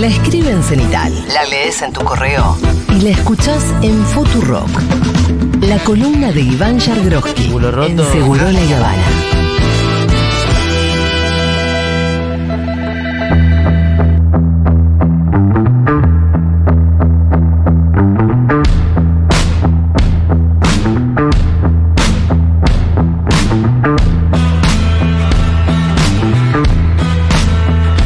La escribe en cenital, la lees en tu correo y la escuchás en Futurock. La columna de Iván Yargroski en Seguro La Habana.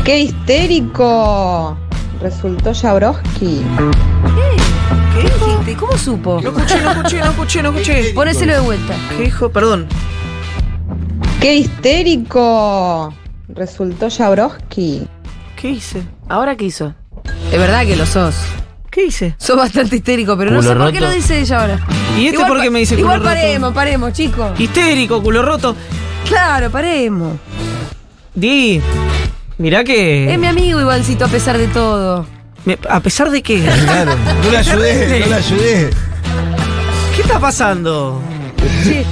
¡Qué histérico! Resultó Jabrowski. ¿Qué dijiste? ¿Cómo supo? No escuché, no escuché, no escuché, no escuché. Ponéselo de vuelta. ¿Qué dijo? Perdón. ¡Qué histérico! Resultó Jabrowski. ¿Qué hice? ¿Ahora qué hizo? Es verdad que lo sos. ¿Qué hice? Sos bastante histérico, pero no sé por qué lo dice ella ahora. ¿Y este por qué me dice Igual culo roto? paremos, paremos, chicos. Histérico, culo roto. Claro, paremos. Di, mirá que... Es mi amigo Ivancito a pesar de todo. me- a pesar de que... Claro, no la ayudé, no la ayudé. ¿Qué está pasando? Che, eh,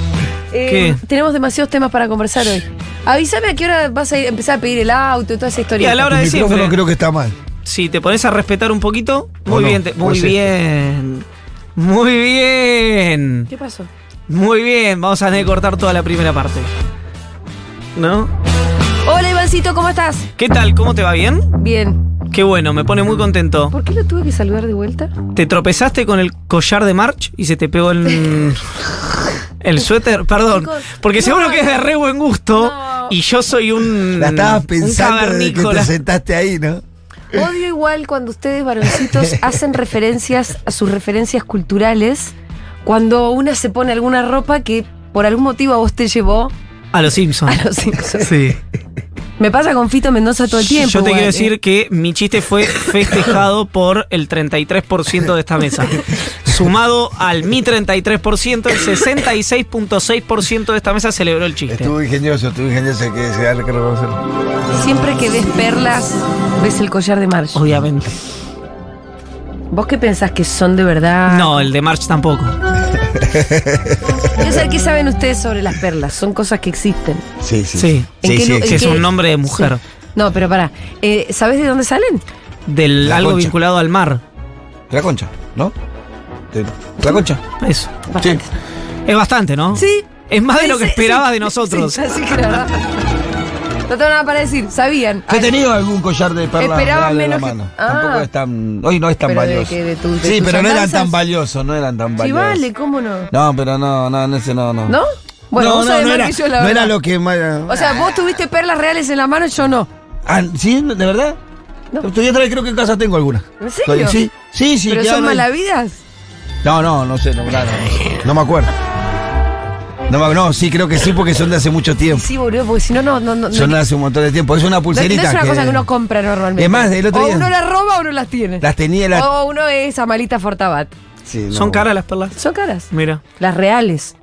¿Qué? tenemos demasiados temas para conversar hoy. Avísame a qué hora vas a ir- empezar a pedir el auto y toda esa Y historia. a la hora Tu de micrófono siempre. creo que está mal. Si te pones a respetar un poquito, ¿O muy no? bien, te- ¿O muy este? bien. Muy bien. ¿Qué pasó? Muy bien, vamos a tener que cortar toda la primera parte. ¿No? ¿Cómo estás? ¿Qué tal? ¿Cómo te va bien? Bien. Qué bueno, me pone muy contento. ¿Por qué lo tuve que saludar de vuelta? ¿Te tropezaste con el collar de March y se te pegó el, el suéter? Perdón. Porque no. seguro que es de re buen gusto No. y yo soy un. La estabas pensando desde que te sentaste ahí, ¿no? Odio igual cuando ustedes, varoncitos, hacen referencias a sus referencias culturales cuando una se pone alguna ropa que por algún motivo a vos te llevó A los Simpsons. a los Simpsons. Sí. Me pasa con Fito Mendoza todo el tiempo. Yo te igual, quiero ¿eh? decir que mi chiste fue festejado por el 33% de esta mesa. Sumado al mi 33%, el 66.6% de esta mesa celebró el chiste. Estuvo ingenioso, estuvo ingenioso, hay que se darle que reconocerlo. Siempre que ves perlas, ves el collar de Marge. Obviamente. ¿Vos qué pensás que son de verdad? No, el de March tampoco. Qué saben ustedes sobre las perlas. Son cosas que existen. Sí, sí. Sí. ¿En Sí, qué sí, es un nombre de mujer. No, pero pará. Eh, ¿Sabés de dónde salen? Del La algo concha. vinculado al mar. La concha, ¿no? De- La concha. Eso. Bastante. Es bastante, ¿no? Sí. Es más de lo que Sí, esperaba sí, de nosotros. Sí, así que la verdad. No tengo nada para decir. Sabían. Yo he tenido algún collar de perlas Esperaba real en la menos que- mano. Ah. Tampoco es tan. Hoy no es tan Pero de valioso. que de tu- de sí, pero no eran tan valiosos, no eran tan Sí, valiosos. vale, ¿cómo no? No, pero no, no, en ese no, no. ¿No? Bueno, no, vos no, sabés no más era, que yo, la no era verdad. lo que más. O sea, vos tuviste perlas reales en la mano y yo no. Ah, ¿Sí? ¿De verdad? No. Yo otra vez creo que en casa tengo alguna. ¿En serio? Sí, sí, sí. ¿Pero son malavidas? No, no, no sé, no, claro, no, no me acuerdo. No, no, sí, creo que sí, porque son de hace mucho tiempo. Sí, boludo, porque si no, no. no, no Son no- de hace un montón de tiempo. Es una pulserita. no es una que- cosa que uno compra normalmente. Es más, el otro o día- uno las roba o uno las tiene. Las tenía. Las... O uno es Amalita Fortabat. Sí, no. ¿Son caras las perlas? Son caras. Mira. Las reales.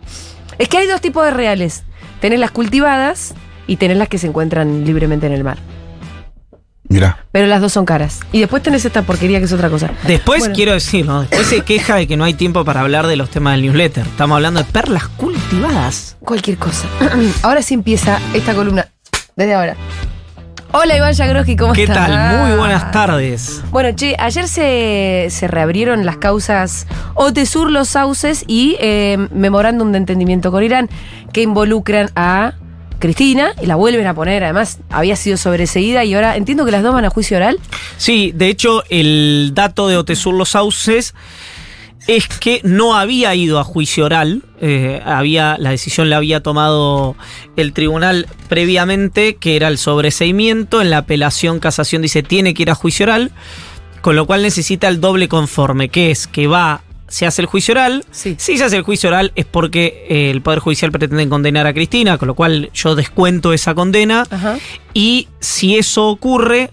Es que hay dos tipos de reales. Tenés las cultivadas y tenés las que se encuentran libremente en el mar. Mira. Pero las dos son caras. Y después tenés esta porquería que es otra cosa. Después Bueno. quiero decir, ¿no? Después se queja de que no hay tiempo para hablar de los temas del newsletter. Estamos hablando de perlas cultivadas. Cualquier cosa. ahora sí empieza esta columna. Desde ahora. Hola Iván Yagroski, ¿cómo ¿Qué estás? tal? Muy buenas tardes. Bueno, che, ayer se, se reabrieron las causas OTESUR, los sauces y eh, memorándum de entendimiento con Irán que involucran a Cristina y la vuelven a poner. Además, había sido sobreseída y ahora entiendo que las dos van a juicio oral. Sí, de hecho, el dato de Otesur Los Sauces es que no había ido a juicio oral. eh, había, la decisión la había tomado el tribunal previamente, que era el sobreseimiento. En la apelación casación dice tiene que ir a juicio oral, con lo cual necesita el doble conforme, que es que va. Se hace el juicio oral. Sí. Si se hace el juicio oral es porque eh, el Poder Judicial pretende condenar a Cristina, con lo cual yo descuento esa condena. Ajá. Y si eso ocurre,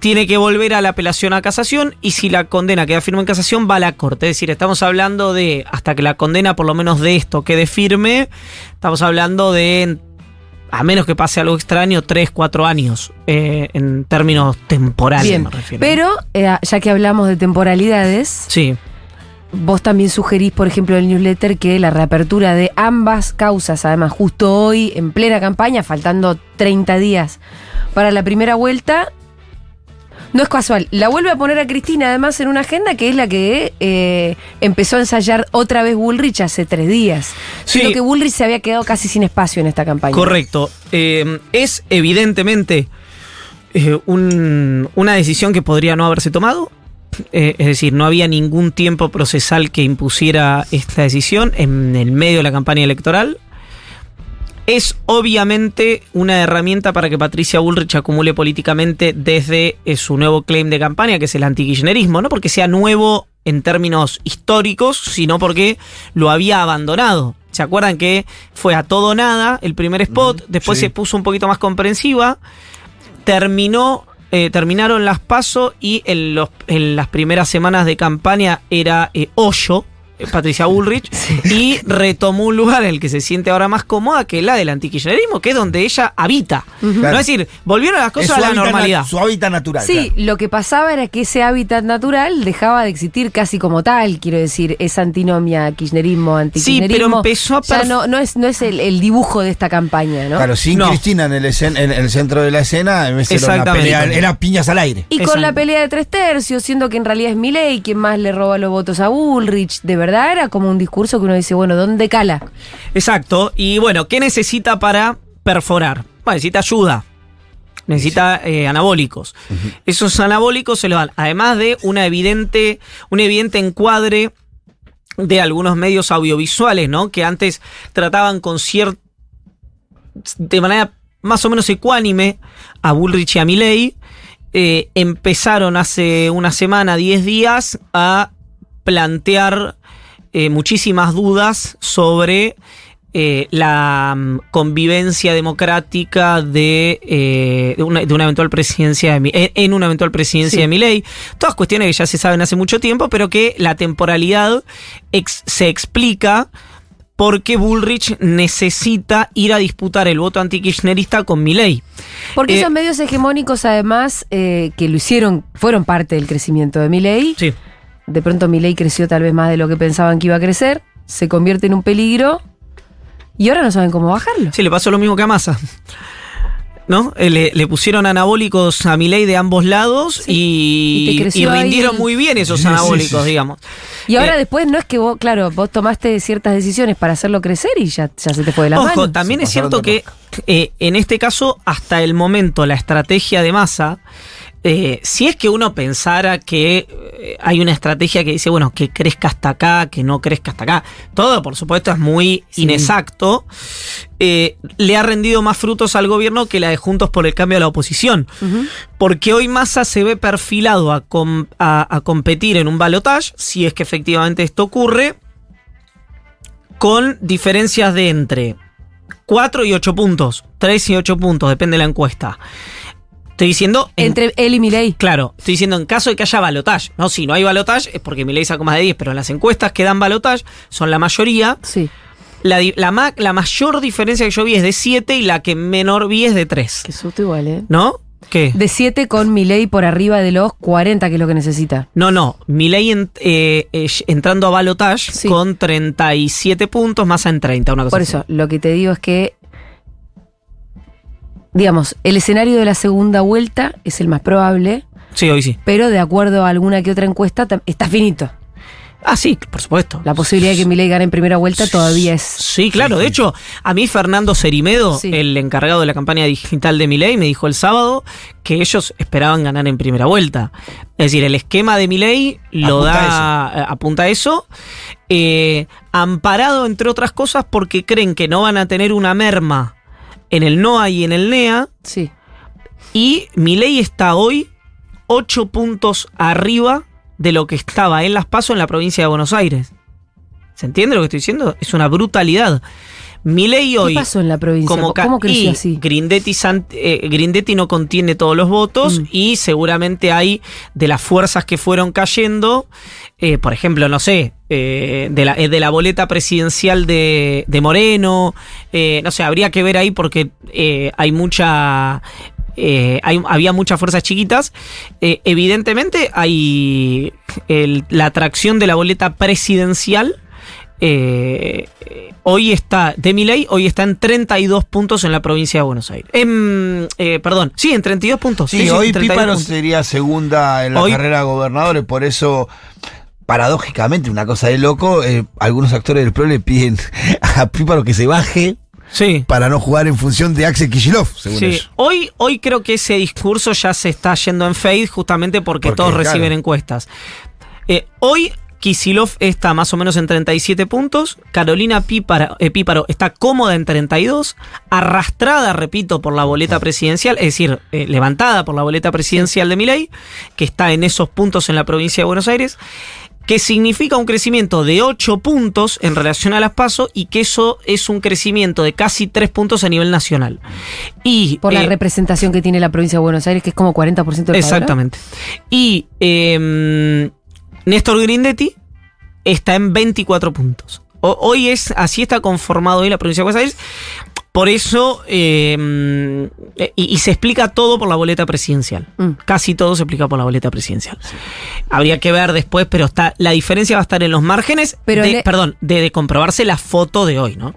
tiene que volver a la apelación a casación y si la condena queda firme en casación va a la corte. Es decir, estamos hablando de, hasta que la condena por lo menos de esto quede firme, estamos hablando de, a menos que pase algo extraño, 3, 4 años eh, en términos temporales. Bien. me refiero. Pero, eh, ya que hablamos de temporalidades, Sí, vos también sugerís, por ejemplo, en el newsletter que la reapertura de ambas causas, además, justo hoy, en plena campaña, faltando 30 días para la primera vuelta, No es casual. La vuelve a poner a Cristina además en una agenda que es la que eh, empezó a ensayar otra vez Bullrich hace tres días. Sí. Sino que Bullrich se había quedado casi sin espacio en esta campaña. Correcto. Eh, es evidentemente eh, un- una decisión que podría no haberse tomado. Eh, es decir, no había ningún tiempo procesal que impusiera esta decisión en el medio de la campaña electoral. Es obviamente una herramienta para que Patricia Bullrich acumule políticamente desde eh, su nuevo claim de campaña, que es el antikirchnerismo, no porque sea nuevo en términos históricos, sino porque lo había abandonado. ¿Se acuerdan que fue a todo nada el primer spot? después sí. se puso un poquito más comprensiva. Terminó, eh, terminaron las pasos y en, los, en las primeras semanas de campaña era eh, Hoyo, Patricia Bullrich, y retomó un lugar en el que se siente ahora más cómoda que la del antikirchnerismo, que es donde ella habita. Claro. es decir, volvieron las Es cosas a la normalidad. Su hábitat natural. Sí, claro. lo que pasaba era que ese hábitat natural dejaba de existir casi como tal, quiero decir, esa antinomia, kirchnerismo, antikirchnerismo. pero empezó a Ya no, no es, no es el, el dibujo de esta campaña, ¿no? Claro, sin No. Cristina en el, escen- en el centro de la escena, en vez de ser una Exactamente. pelea, era piñas al aire. Y con la pelea de tres tercios, siendo que en realidad es Milei quien más le roba los votos a Bullrich, de verdad era como un discurso que uno dice, bueno, ¿dónde cala? Exacto. Y bueno, ¿qué necesita para perforar? Bueno, necesita ayuda. Necesita eh, anabólicos. Esos anabólicos se lo dan, además de una evidente, un evidente encuadre de algunos medios audiovisuales, ¿no? Que antes trataban con cierto. de manera más o menos ecuánime a Bullrich y a Milley. Eh, empezaron hace una semana, 10 días, a plantear eh, muchísimas dudas sobre eh, la mm, convivencia democrática de, eh, de una, de una eventual presidencia de, Mi- en, una eventual presidencia Sí. de Milei. Todas cuestiones que ya se saben hace mucho tiempo, pero que la temporalidad ex- se explica porque Bullrich necesita ir a disputar el voto antikirchnerista con Milei. Porque Eh, esos medios hegemónicos, además, eh, que lo hicieron, fueron parte del crecimiento de Milei. Sí. De pronto Milei creció tal vez más de lo que pensaban que iba a crecer, se convierte en un peligro y ahora no saben cómo bajarlo. Sí, le pasó lo mismo que a Massa. ¿No? Eh, Le, le pusieron anabólicos a Milei de ambos lados Sí. Y rindieron ahí. muy bien esos Sí, sí, anabólicos, sí. digamos. Y ahora Eh, después no es que vos, claro, vos tomaste ciertas decisiones para hacerlo crecer y ya, ya se te fue de las Ojo, manos. también Se es cierto que eh, en este caso, hasta el momento, la estrategia de Massa, eh, si es que uno pensara que eh, hay una estrategia que dice, bueno, que crezca hasta acá, que no crezca hasta acá, todo por supuesto es muy Sí. inexacto, eh, le ha rendido más frutos al gobierno que la de Juntos por el Cambio a la oposición. Porque hoy Massa se ve perfilado a, com- a- a competir en un balotage, si es que efectivamente esto ocurre, con diferencias de entre 4 y 8 puntos, 3 y 8 puntos, depende de la encuesta. Estoy diciendo... en- Entre él y Milei. Claro, estoy diciendo en caso de que haya balotage. No, si no hay balotage es porque Milei sacó más de 10, pero en las encuestas que dan balotage son la mayoría. Sí. La, la, la mayor diferencia que yo vi es de 7 y la que menor vi es de 3. Qué susto igual, ¿eh? ¿No? ¿Qué? De 7 con Milei por arriba de los 40, que es lo que necesita. No, no. Milei en- eh, eh, entrando a balotage Sí. con 37 puntos, más en 30, una cosa Por así. eso, lo que te digo es que, digamos, el escenario de la segunda vuelta es el más probable, Sí, hoy sí. pero de acuerdo a alguna que otra encuesta, está finito. Ah, sí, por supuesto. La posibilidad de que Milei gane en primera vuelta todavía es... Sí, claro. De hecho, a mí Fernando Cerimedo, Sí. el encargado de la campaña digital de Milei, me dijo el sábado que ellos esperaban ganar en primera vuelta. Es decir, el esquema de Milei lo Apunta da, eh, apunta a eso, eh, amparado entre otras cosas porque creen que no van a tener una merma en el NOA y en el NEA, Sí. y Milei está hoy 8 puntos arriba de lo que estaba en Las Paso en la provincia de Buenos Aires. ¿Se entiende lo que estoy diciendo? Es una brutalidad. Milei ¿Qué hoy, pasó en la provincia? como ¿Cómo creció así? Grindetti, Sant- eh, Grindetti no contiene todos los votos Mm. y seguramente hay de las fuerzas que fueron cayendo, eh, por ejemplo, no sé, eh, de, la, eh, de la boleta presidencial de, de Moreno, eh, no sé, habría que ver ahí porque hay mucha... hay- había muchas fuerzas chiquitas. Evidentemente hay el- la atracción de la boleta presidencial eh, hoy está, de Milei, hoy está en 32 puntos en la provincia de Buenos Aires. Em, eh, perdón, sí, en 32 puntos. Sí, hoy 32 Píparo puntos. sería segunda en la Hoy- carrera de gobernador y por eso, paradójicamente, una cosa de loco, eh, algunos actores del PRO le piden a Píparo que se baje Sí. para no jugar en función de Axel Kicillof, según Sí, ellos. hoy, hoy creo que ese discurso ya se está yendo en fade justamente porque, Porque, todos claro. reciben encuestas. Eh, hoy Kisilov está más o menos en 37 puntos, Carolina eh, Píparo está cómoda en 32, arrastrada, repito, por la boleta presidencial, es decir, eh, levantada por la boleta presidencial de Milei, que está en esos puntos en la provincia de Buenos Aires, que significa un crecimiento de 8 puntos en relación a las PASO y que eso es un crecimiento de casi 3 puntos a nivel nacional. Y, Por la eh, representación que tiene la provincia de Buenos Aires, que es como 40% del padrón. Exactamente. Y eh, Néstor Grindetti está en 24 puntos. O- hoy es, así está conformado hoy la provincia de Buenos Aires. Por eso, eh, y, y se explica todo por la boleta presidencial. Mm. Casi todo se explica por la boleta presidencial. Habría que ver después, pero está la diferencia va a estar en los márgenes. Pero de, le- Perdón, de, de comprobarse la foto de hoy, ¿no?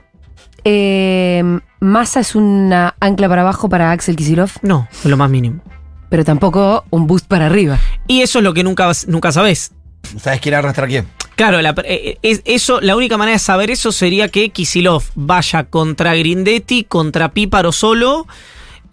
Eh, Massa es una ancla para abajo para Axel Kisilov, No, es lo más mínimo. pero tampoco un boost para arriba. Y eso es lo que nunca, nunca sabes. ¿Sabes quién arrastra a quién? Claro, la, eh, es- eso, la única manera de saber eso sería que Kisilov vaya contra Grindetti, contra Píparo solo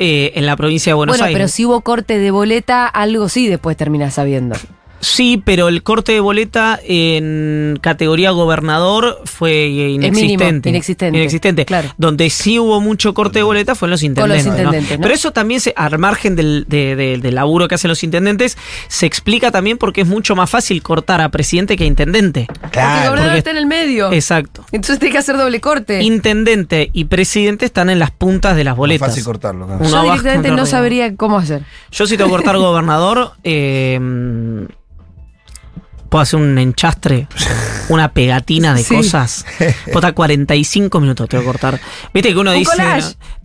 eh, en la provincia de Buenos bueno, pero Aires. si hubo corte de boleta, algo sí después terminás sabiendo. Sí, pero el corte de boleta en categoría gobernador fue inexistente. mínimo, inexistente, Inexistente. claro. Donde sí hubo mucho corte de boleta fue en los intendentes. ¿no? intendentes, ¿no? Pero eso también, se, al margen del, de- de- del laburo que hacen los intendentes, se explica también porque es mucho más fácil cortar a presidente que a intendente. Porque el Claro. gobernador porque- está en el medio. Exacto. Entonces tiene que hacer doble corte. Intendente y presidente están en las puntas de las Más boletas. fácil cortarlo. claro. Yo directamente no sabería cómo hacer. Yo si tengo que cortar gobernador, eh, puedo hacer un enchastre, una pegatina de Sí. cosas. Puedo estar 45 minutos tengo que cortar. Viste que uno Un dice...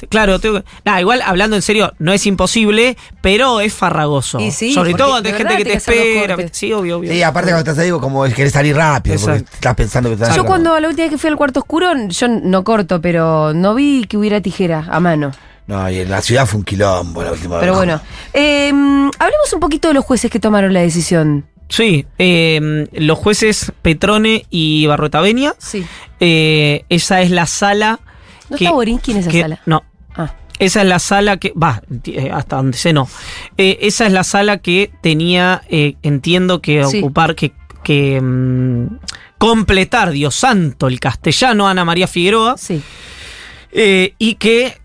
Claro, tengo que- nah, igual hablando en serio, no es imposible, pero es farragoso. Y sí, Sobre todo ante de gente que te espera. Sí, obvio, obvio. Sí, aparte cuando estás ahí, como querés salir rápido, porque estás pensando que estás Yo cuando la última vez que fui al cuarto oscuro, yo no corto, pero no vi que hubiera tijera a mano. No, y en la ciudad fue un quilombo la última Pero vez. bueno, eh, hablemos un poquito de los jueces que tomaron la decisión. Sí, eh, los jueces Petrone y Barroetaveña, Sí. eh, esa es la sala... ¿No que- está Borinsky en esa que- sala? No, Ah, Esa es la sala que. Va, eh, hasta donde sé no. Eh, esa es la sala que tenía, entiendo que Sí. ocupar, que, que mm, completar, Dios santo, el castellano Ana María Figueroa. sí. y que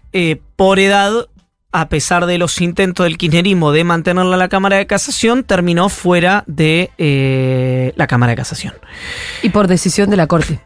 por edad, a pesar de los intentos del kirchnerismo de mantenerla en la Cámara de Casación, terminó fuera de eh, la Cámara de Casación. Y por decisión de la corte.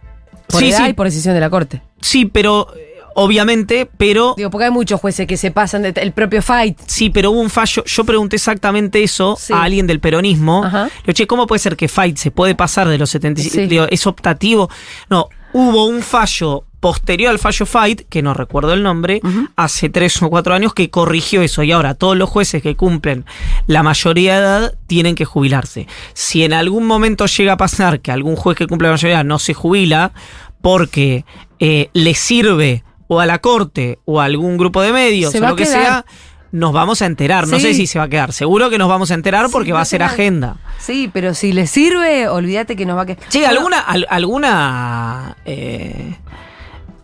Por Sí, edad sí. y por decisión de la corte. Sí, pero. eh, Obviamente, pero. Digo, porque hay muchos jueces que se pasan de el propio fight. Sí, pero hubo un fallo. Yo pregunté exactamente eso Sí. a alguien del peronismo. Ajá. Le digo, che, ¿cómo puede ser que Fight se puede pasar de los 75? Sí. Digo, ¿Es optativo? No, hubo un fallo posterior al fallo Fight, que no recuerdo el nombre, hace tres o cuatro años que corrigió eso. Y ahora todos los jueces que cumplen la mayoría de edad tienen que jubilarse. Si en algún momento llega a pasar que algún juez que cumple la mayoría de edad no se jubila porque eh, le sirve o a la corte o a algún grupo de medios Se o lo que quedar. sea, nos vamos a enterar. No sé si se va a quedar. Seguro que nos vamos a enterar porque Sí, va va a ser agenda. Sí, pero si le sirve, olvídate que nos va a quedar. Sí, alguna, al- alguna, eh,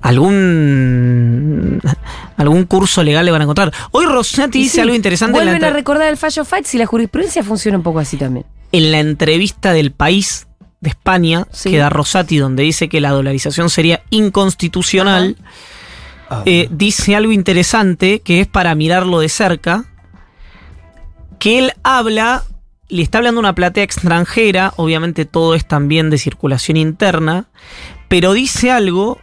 algún, algún curso legal le van a encontrar. Hoy Rosati dice sí, algo interesante en la, Vuelven a recordar el fallo fight si la jurisprudencia funciona un poco así también. en la entrevista del país de España Sí. que da Rosati, donde dice que la dolarización sería inconstitucional. Ah, eh, dice algo interesante que es para mirarlo de cerca, que él habla, le está hablando una platea extranjera, obviamente todo es también de circulación interna, pero dice algo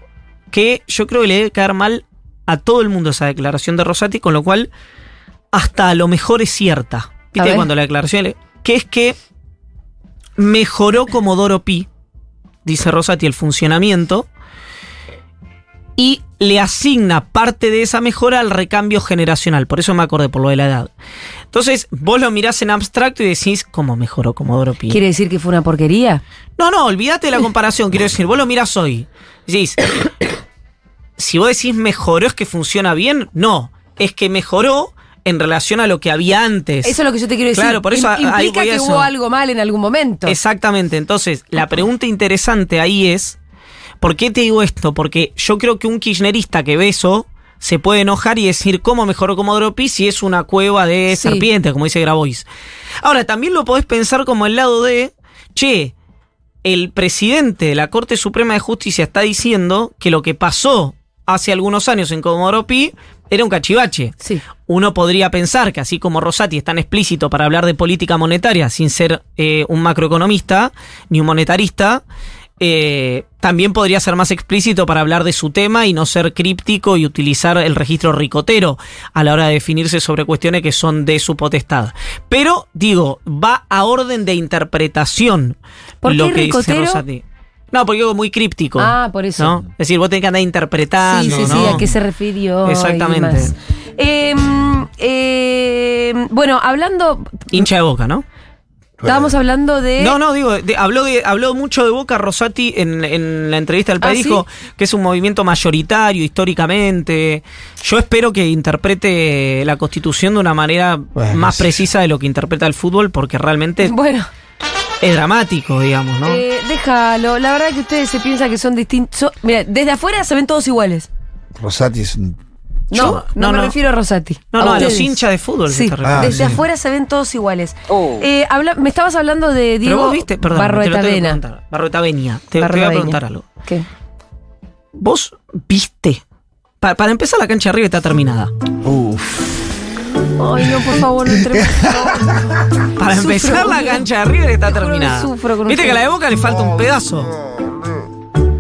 que yo creo que le debe caer mal a todo el mundo esa declaración de Rosati, con lo cual hasta a lo mejor es cierta. ¿Viste? Cuando la declaración, le- que es que mejoró Comodoro Pi, dice Rosati, el funcionamiento, y le asigna parte de esa mejora al recambio generacional. Por eso me acordé, por lo de la edad. Entonces, vos lo mirás en abstracto y decís, ¿cómo mejoró Comodoro Pi? ¿Quiere decir que fue una porquería? No, no, olvídate de la comparación. Quiero decir, vos lo mirás hoy. Decís, si vos decís mejoró es que funciona bien, no. Es que mejoró en relación a lo que había antes. Eso es lo que yo te quiero decir. Claro, por eso ahí implica a que eso. hubo algo mal en algún momento. Exactamente. Entonces, la pregunta interesante ahí es, ¿por qué te digo esto? Porque yo creo que un kirchnerista que ve eso se puede enojar y decir cómo mejoró Comodoro Pi si es una cueva de Sí. serpientes, como dice Grabois. Ahora, también lo podés pensar como el lado de, che, el presidente de la Corte Suprema de Justicia está diciendo que lo que pasó hace algunos años en Comodoro Pi era un cachivache. Sí. Uno podría pensar que así como Rosati es tan explícito para hablar de política monetaria sin ser eh, un macroeconomista ni un monetarista, eh, también podría ser más explícito para hablar de su tema y no ser críptico y utilizar el registro ricotero a la hora de definirse sobre cuestiones que son de su potestad. Pero, digo, va a orden de interpretación ¿Por lo qué que dice ricotero? Rosati. No, porque es muy críptico. Ah, por eso. ¿no? Es decir, vos tenés que andar interpretando. sí, sí, sí, a qué se refirió. Exactamente. Em, em, bueno, hablando. Hincha de boca, ¿no? Estábamos hablando de. No, no, digo, de- habló, de, habló mucho de Boca Rosati en, en la entrevista del ¿Ah, país. sí? Que es un movimiento mayoritario históricamente. Yo espero que interprete la constitución de una manera Bueno, más sí. precisa de lo que interpreta el fútbol, porque realmente Bueno, es dramático, digamos, ¿no? eh, déjalo. La verdad que ustedes se piensan que son distintos. Mira, desde afuera se ven todos iguales. Rosati es un. No, Yo- no, no, me refiero a Rosati. no, no, a los hinchas de fútbol. Sí. Ah, desde sí. afuera se ven todos iguales. Eh, habla- me estabas hablando de Pero Diego vos viste, perdón, te lo Barroeta tengo que Vena. preguntar. Barroeta Venia. Te, te voy a preguntar algo. ¿Qué? ¿Vos viste? Pa- para empezar, la cancha de arriba está terminada. Uf. Ay, no, por favor, no entremos. Para Sufro, empezar, la cancha de River está terminada. sufro con Viste que a la de Boca le falta un pedazo.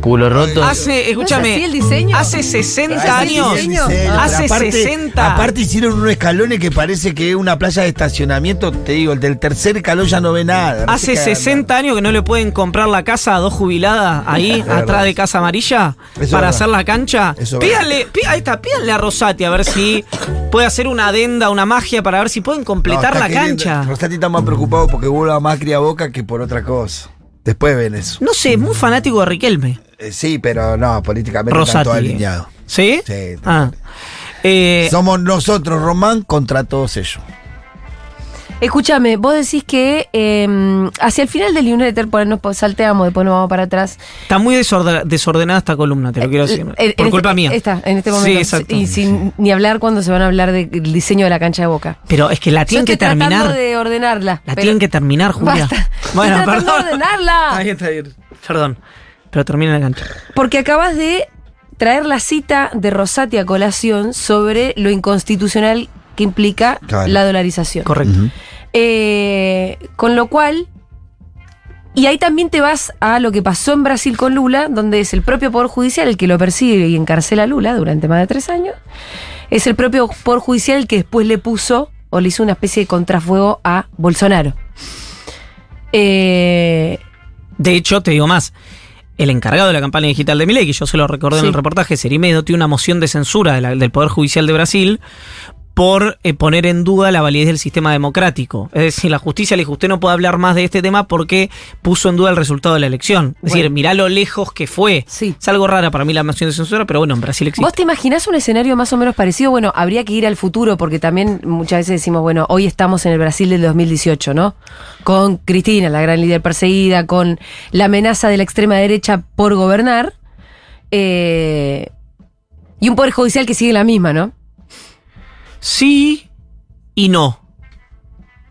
Culo roto. Hace, escúchame, así el diseño? hace 60 ¿Es así el años. diseño? Hace aparte, 60. Aparte hicieron unos escalones que parece que es una playa de estacionamiento. Te digo, el del tercer escalón ya no ve nada. no Hace sé qué 60 años que no le pueden comprar la casa a dos jubiladas ahí, verdad. atrás de Casa Amarilla, Eso es para verdad. hacer la cancha. Eso es Pídanle, pí- ahí está, pídanle a Rosati a ver si puede hacer una adenda, una magia para ver si pueden completar No, la queriendo- cancha. Rosati está más preocupado porque vuelva Macri a Boca que por otra cosa. Después ven eso. No sé, es muy fanático de Riquelme. Eh, sí, pero no, políticamente Rosati. está todo alineado. ¿Sí? Sí, Ah. Eh, Somos nosotros, Román, contra todos ellos. Escúchame, vos decís que eh, hacia el final del newsletter, por ahí nos salteamos, después nos vamos para atrás. está muy desorde- desordenada esta columna, te lo quiero decir. Eh, por este- culpa mía. Está, en este Sí, momento. exacto. Y sin ni hablar cuando se van a hablar del diseño de la cancha de boca. Pero es que la Yo tienen estoy que terminar. tratando de ordenarla. La tienen que terminar, Julia. Basta. Bueno, Estoy perdón. de ordenarla. Ahí está bien. Perdón. Pero termina la cancha. Porque acabas de traer la cita de Rosati a colación sobre lo inconstitucional que implica Claro. la dolarización. Correcto. Eh, con lo cual, y ahí también te vas a lo que pasó en Brasil con Lula, donde es el propio Poder Judicial el que lo persigue y encarcela a Lula durante más de tres años. Es el propio Poder Judicial el que después le puso o le hizo una especie de contrafuego a Bolsonaro. Eh, De hecho, te digo más. El encargado de la campaña digital de Milei, que yo se lo recordé en el reportaje, Serimedo, tiene una moción de censura de la- del Poder Judicial de Brasil por eh, poner en duda la validez del sistema democrático. Es decir, la justicia le dijo, usted no puede hablar más de este tema porque puso en duda el resultado de la elección. Es decir, mirá lo lejos que fue. Sí. Es algo rara para mí la moción de censura, pero bueno, en Brasil existe. ¿Vos te imaginás un escenario más o menos parecido? Bueno, habría que ir al futuro, porque también muchas veces decimos, bueno, hoy estamos en el Brasil del 2018, ¿no? Con Cristina, la gran líder perseguida, con la amenaza de la extrema derecha por gobernar, eh, y un poder judicial que sigue la misma, ¿no? Sí y no.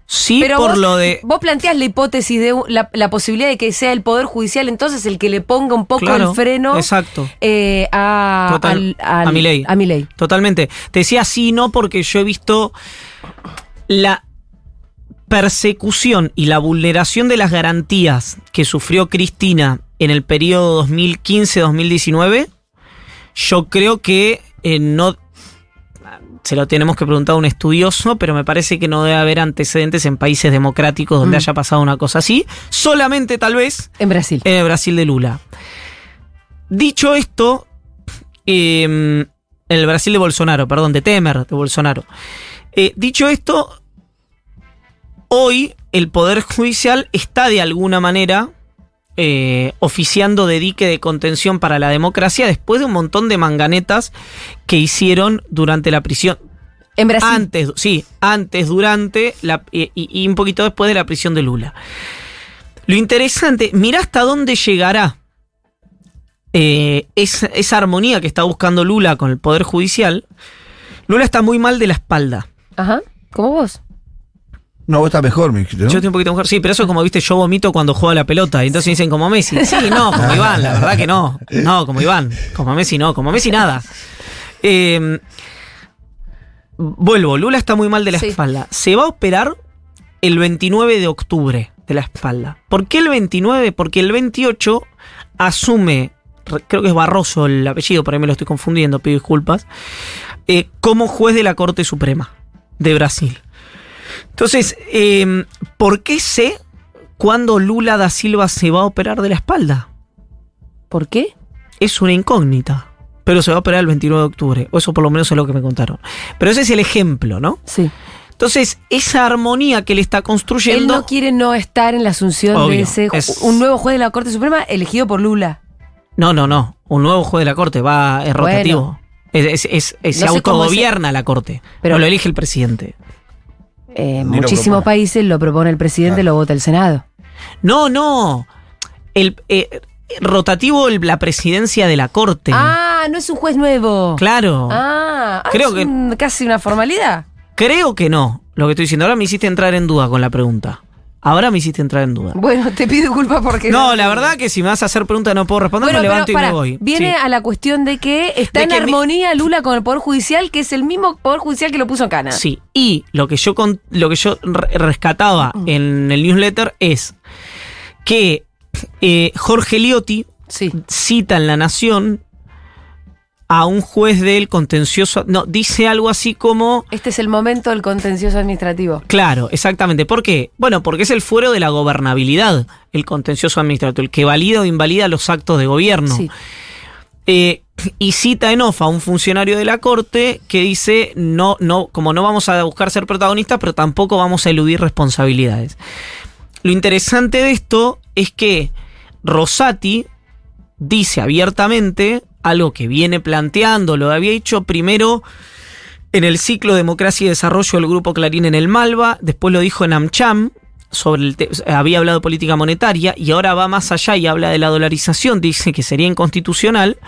Sí por vos, lo de... vos planteás la hipótesis de la, la posibilidad de que sea el poder judicial entonces el que le ponga un poco Claro, el freno Exacto. eh, a, Total, al- al- a a Milei. Totalmente. Te decía sí y no porque yo he visto la persecución y la vulneración de las garantías que sufrió Cristina en el periodo 2015-2019. Yo creo que eh, no... Se lo tenemos que preguntar a un estudioso, pero me parece que no debe haber antecedentes en países democráticos donde Mm. haya pasado una cosa así. Solamente tal vez En Brasil. en el Brasil de Lula. Dicho esto, eh, en el Brasil de Bolsonaro, perdón, de Temer, de Bolsonaro. Eh, dicho esto, hoy el Poder Judicial está de alguna manera eh, oficiando de dique de contención para la democracia después de un montón de manganetas que hicieron durante la prisión. En Brasil. Antes, sí, antes, durante la- y, y un poquito después de la prisión de Lula. Lo interesante, mira hasta dónde llegará eh, esa, esa armonía que está buscando Lula con el Poder Judicial. Lula está muy mal de la espalda. Ajá. ¿Como vos? No, vos estás mejor, me dijiste, ¿no? Yo estoy un poquito mejor. Sí, pero eso es como viste, yo vomito cuando juego a la pelota. Y entonces dicen como Messi. Sí, no, como Iván, la verdad que no. No, como Iván. Como Messi no, como Messi nada. Eh, vuelvo, Lula está muy mal de la Sí. espalda. Se va a operar el 29 de octubre de la espalda. ¿Por qué el 29? Porque el 28 asume, re- creo que es Barroso el apellido, por ahí me lo estoy confundiendo, pido disculpas, eh, como juez de la Corte Suprema de Brasil. Entonces, eh, ¿por qué sé cuándo Lula da Silva se va a operar de la espalda? ¿Por qué? Es una incógnita. Pero se va a operar el 29 de octubre. O eso por lo menos es lo que me contaron. Pero ese es el ejemplo, ¿no? Sí. Entonces, esa armonía que le está Él construyendo. no quiere no estar en la asunción de ese es- un nuevo juez de la Corte Suprema elegido por Lula. No, no, no. Un nuevo juez de la corte va, es rotativo. Es- es- es- es- se autogobierna la corte. Pero- Pero lo elige el presidente. Eh, muchísimos países lo propone el presidente, Claro. lo vota el Senado. No, no. El, eh, rotativo el- la presidencia de la corte. Ah, no es un juez nuevo. Claro. Ah, ah, Creo es que- un- casi una formalidad. Creo que no. Lo que estoy diciendo. Ahora me hiciste entrar en duda con la pregunta. Ahora me hiciste entrar en duda. Bueno, te pido disculpas porque. No, la verdad que si me vas a hacer preguntas no puedo responder, Bueno, me pero levanto y me voy. viene Sí. a la cuestión de que está De en que mi- armonía Lula con el Poder Judicial, que es el mismo Poder Judicial que lo puso en cana. Sí, y lo que yo con- lo que yo re- rescataba Mm. en el newsletter es que eh, Jorge Liotti Sí. cita en La Nación a un juez del contencioso, no, dice algo así como Este es el momento del contencioso administrativo. Claro, exactamente. ¿Por qué? Bueno, porque es el fuero de la gobernabilidad, el contencioso administrativo, el que valida o invalida los actos de gobierno. Sí. Eh, y cita en off a un funcionario de la corte que dice, no, no, como no vamos a buscar ser protagonistas, pero tampoco vamos a eludir responsabilidades. Lo interesante de esto es que Rosati dice abiertamente algo que viene planteando, lo había hecho primero en el ciclo Democracia y Desarrollo del Grupo Clarín en el Malva, después lo dijo en AmCham, sobre el había hablado de política monetaria y ahora va más allá y habla de la dolarización, dice que sería inconstitucional,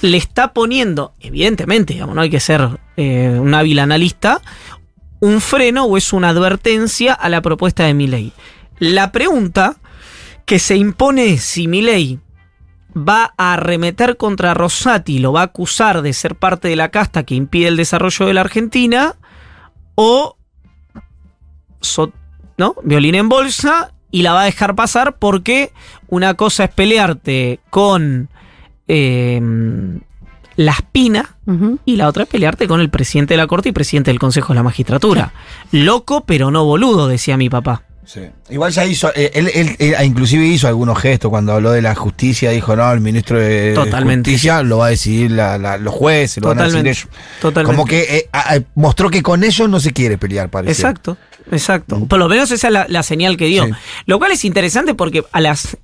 le está poniendo, evidentemente, digamos, no hay que ser eh, un hábil analista, un freno o es una advertencia a la propuesta de Milei. La pregunta que se impone es si Milei va a arremeter contra Rosati, lo va a acusar de ser parte de la casta que impide el desarrollo de la Argentina, o so- ¿no? violín en bolsa y la va a dejar pasar porque una cosa es pelearte con eh, la espina y la otra es pelearte con el presidente de la corte y presidente del consejo de la magistratura. Loco pero no boludo, decía mi papá. Sí. Igual ya hizo, eh, él, él- él inclusive hizo algunos gestos cuando habló de la justicia, dijo, no, el ministro de Totalmente. justicia lo va a decidir la- la- los jueces, lo van a decidir ellos. Totalmente. Como que eh, a- a- mostró que con ellos no se quiere pelear, parece. Exacto, exacto. Por lo menos esa es la, la señal que dio. Sí. Lo cual es interesante porque a las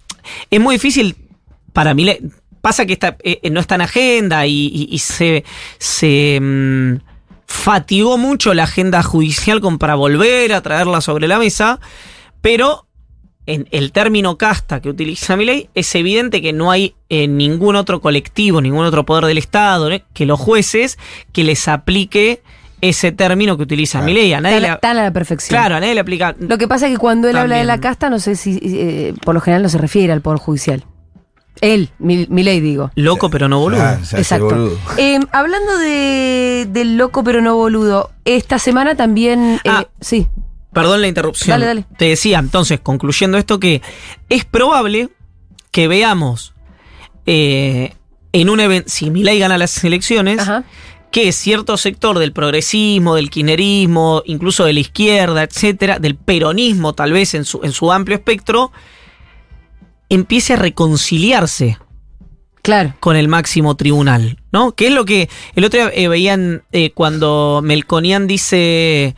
es muy difícil para mí. le- Pasa que está, eh, no está en agenda y, y- y se, se mm, fatigó mucho la agenda judicial con, para volver a traerla sobre la mesa, pero en el término casta que utiliza mi ley, es evidente que no hay eh, ningún otro colectivo, ningún otro poder del Estado, ¿eh? que los jueces, que les aplique ese término que utiliza Claro. mi ley. A nadie Tan, le, tan a la perfección. claro, a nadie le aplica. Lo que pasa es que cuando él habla de la casta, no sé si eh, por lo general no se refiere al Poder Judicial. Él, mi, ley digo. Loco, pero no boludo. Ah, Exacto. boludo. Eh, hablando de, del loco pero no boludo, esta semana también. eh, Ah. sí. Perdón la interrupción. Dale, dale. Te decía, entonces, concluyendo esto, que es probable que veamos eh, en un evento, si Milei gana las elecciones, Ajá. que cierto sector del progresismo, del kirchnerismo, incluso de la izquierda, etcétera, del peronismo, tal vez en su, en su amplio espectro, empiece a reconciliarse Claro. con el máximo tribunal, ¿no? Que es lo que el otro día eh, veían eh, cuando Melconian dice,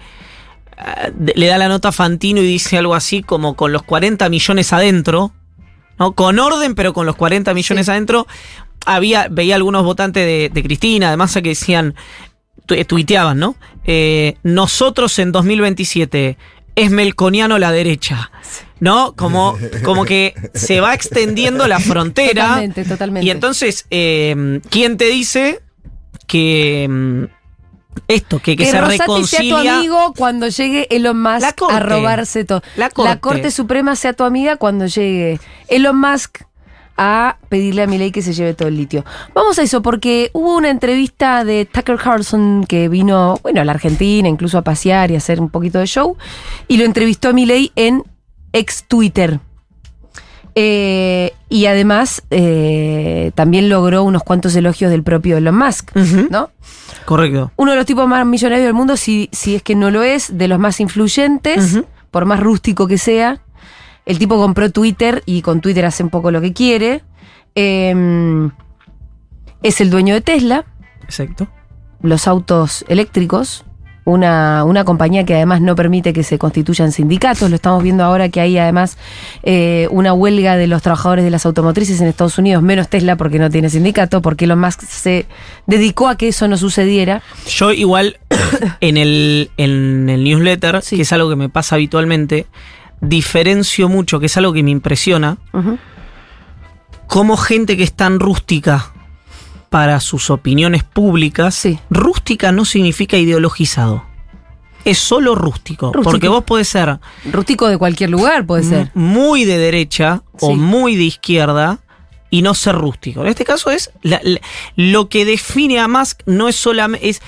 le da la nota a Fantino y dice algo así como con los 40 millones adentro, ¿no? Con orden, pero con los 40 millones Sí. adentro. Había, veía algunos votantes de, de Cristina, además que decían, tu- eh, tuiteaban, ¿no? Eh, nosotros en 2027 es melconiano la derecha. ¿No? Como, como que se va extendiendo la frontera. Totalmente, totalmente. Y entonces, eh, ¿quién te dice que mm, esto, que, que, que se Rosati sea tu reconcilia? amigo cuando llegue Elon Musk a robarse todo. La corte. Suprema sea tu amiga cuando llegue Elon Musk a pedirle a Milei que se lleve todo el litio. Vamos a eso, porque hubo una entrevista de Tucker Carlson que vino, bueno, a la Argentina, incluso a pasear y a hacer un poquito de show, y lo entrevistó a Milei en ex Twitter. Eh, y además eh, también logró unos cuantos elogios del propio Elon Musk. ¿no? Correcto. uno de los tipos más millonarios del mundo, si, si es que no lo es, de los más influyentes, por más rústico que sea. El tipo compró Twitter y con Twitter hace un poco lo que quiere. Eh, es el dueño de Tesla, Exacto. los autos eléctricos, una, una compañía que además no permite que se constituyan sindicatos. Lo estamos viendo ahora que hay además eh, una huelga de los trabajadores de las automotrices en Estados Unidos, menos Tesla porque no tiene sindicato, porque Elon Musk se dedicó a que eso no sucediera. Yo igual en el, en el newsletter, Sí. que es algo que me pasa habitualmente, diferencio mucho, que es algo que me impresiona, cómo gente que es tan rústica para sus opiniones públicas, Sí. rústica no significa ideologizado. Es solo rústico, Rústico. Porque vos podés ser Rústico de cualquier lugar puede ser. muy de derecha o muy de izquierda y no ser rústico. En este caso es la- la- lo que define a Musk no es solamente es,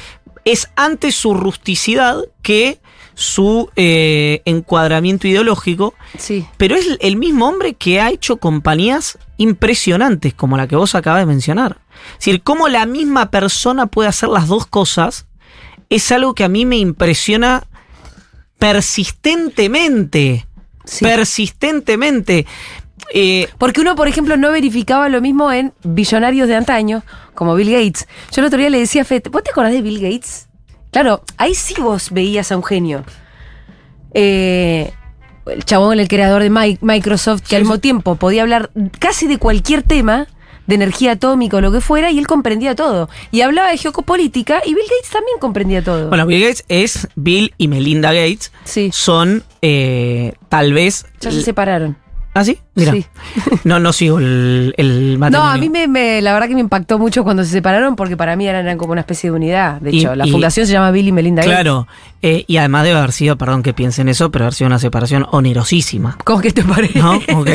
es antes su rusticidad que su eh, encuadramiento ideológico, Sí. pero es el mismo hombre que ha hecho compañías impresionantes como la que vos acabas de mencionar. Es decir, cómo la misma persona puede hacer las dos cosas es algo que a mí me impresiona persistentemente. Sí. Persistentemente. Eh, Porque uno, por ejemplo, no verificaba lo mismo en billonarios de antaño, como Bill Gates. Yo el otro día le decía a Fede, ¿vos te acordás de Bill Gates? Claro, ahí sí vos veías a un genio. Eh, el chabón, el creador de Mi- Microsoft, que Sí, al mismo tiempo podía hablar casi de cualquier tema, de energía atómica o lo que fuera, y él comprendía todo. Y hablaba de geopolítica, y Bill Gates también comprendía todo. bueno, Bill Gates es Bill y Melinda Gates. sí, Son eh, tal vez. ya se separaron. ¿Ah, sí? Mira. Sí. No, no sigo el, el No, matrimonio. a mí me, me- la verdad que me impactó mucho cuando se separaron porque para mí eran, eran como una especie de unidad. De Y- hecho, la y- fundación se llama Bill y Melinda Gates. Claro. eh, y además debe haber sido, perdón que piensen eso, pero haber sido una separación onerosísima. ¿Cómo que te parece? ¿No? Ok.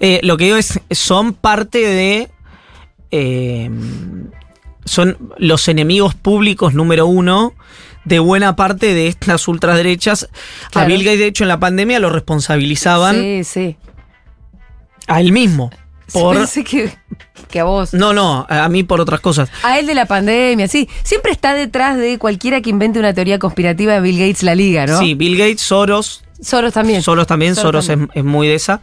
Eh, lo que digo es, son parte de. eh, son los enemigos públicos número uno de buena parte de estas ultraderechas. A. Bill Gates, de hecho, en la pandemia lo responsabilizaban Sí, sí. A él mismo. Por, Pensé que, que a vos. no, no, a mí por otras cosas. A él de la pandemia, sí. Siempre está detrás de cualquiera que invente una teoría conspirativa de Bill Gates la liga, ¿no? Sí, Bill Gates, Soros, Soros también. Soros también, Soros Soros, también. Es, es muy de esa.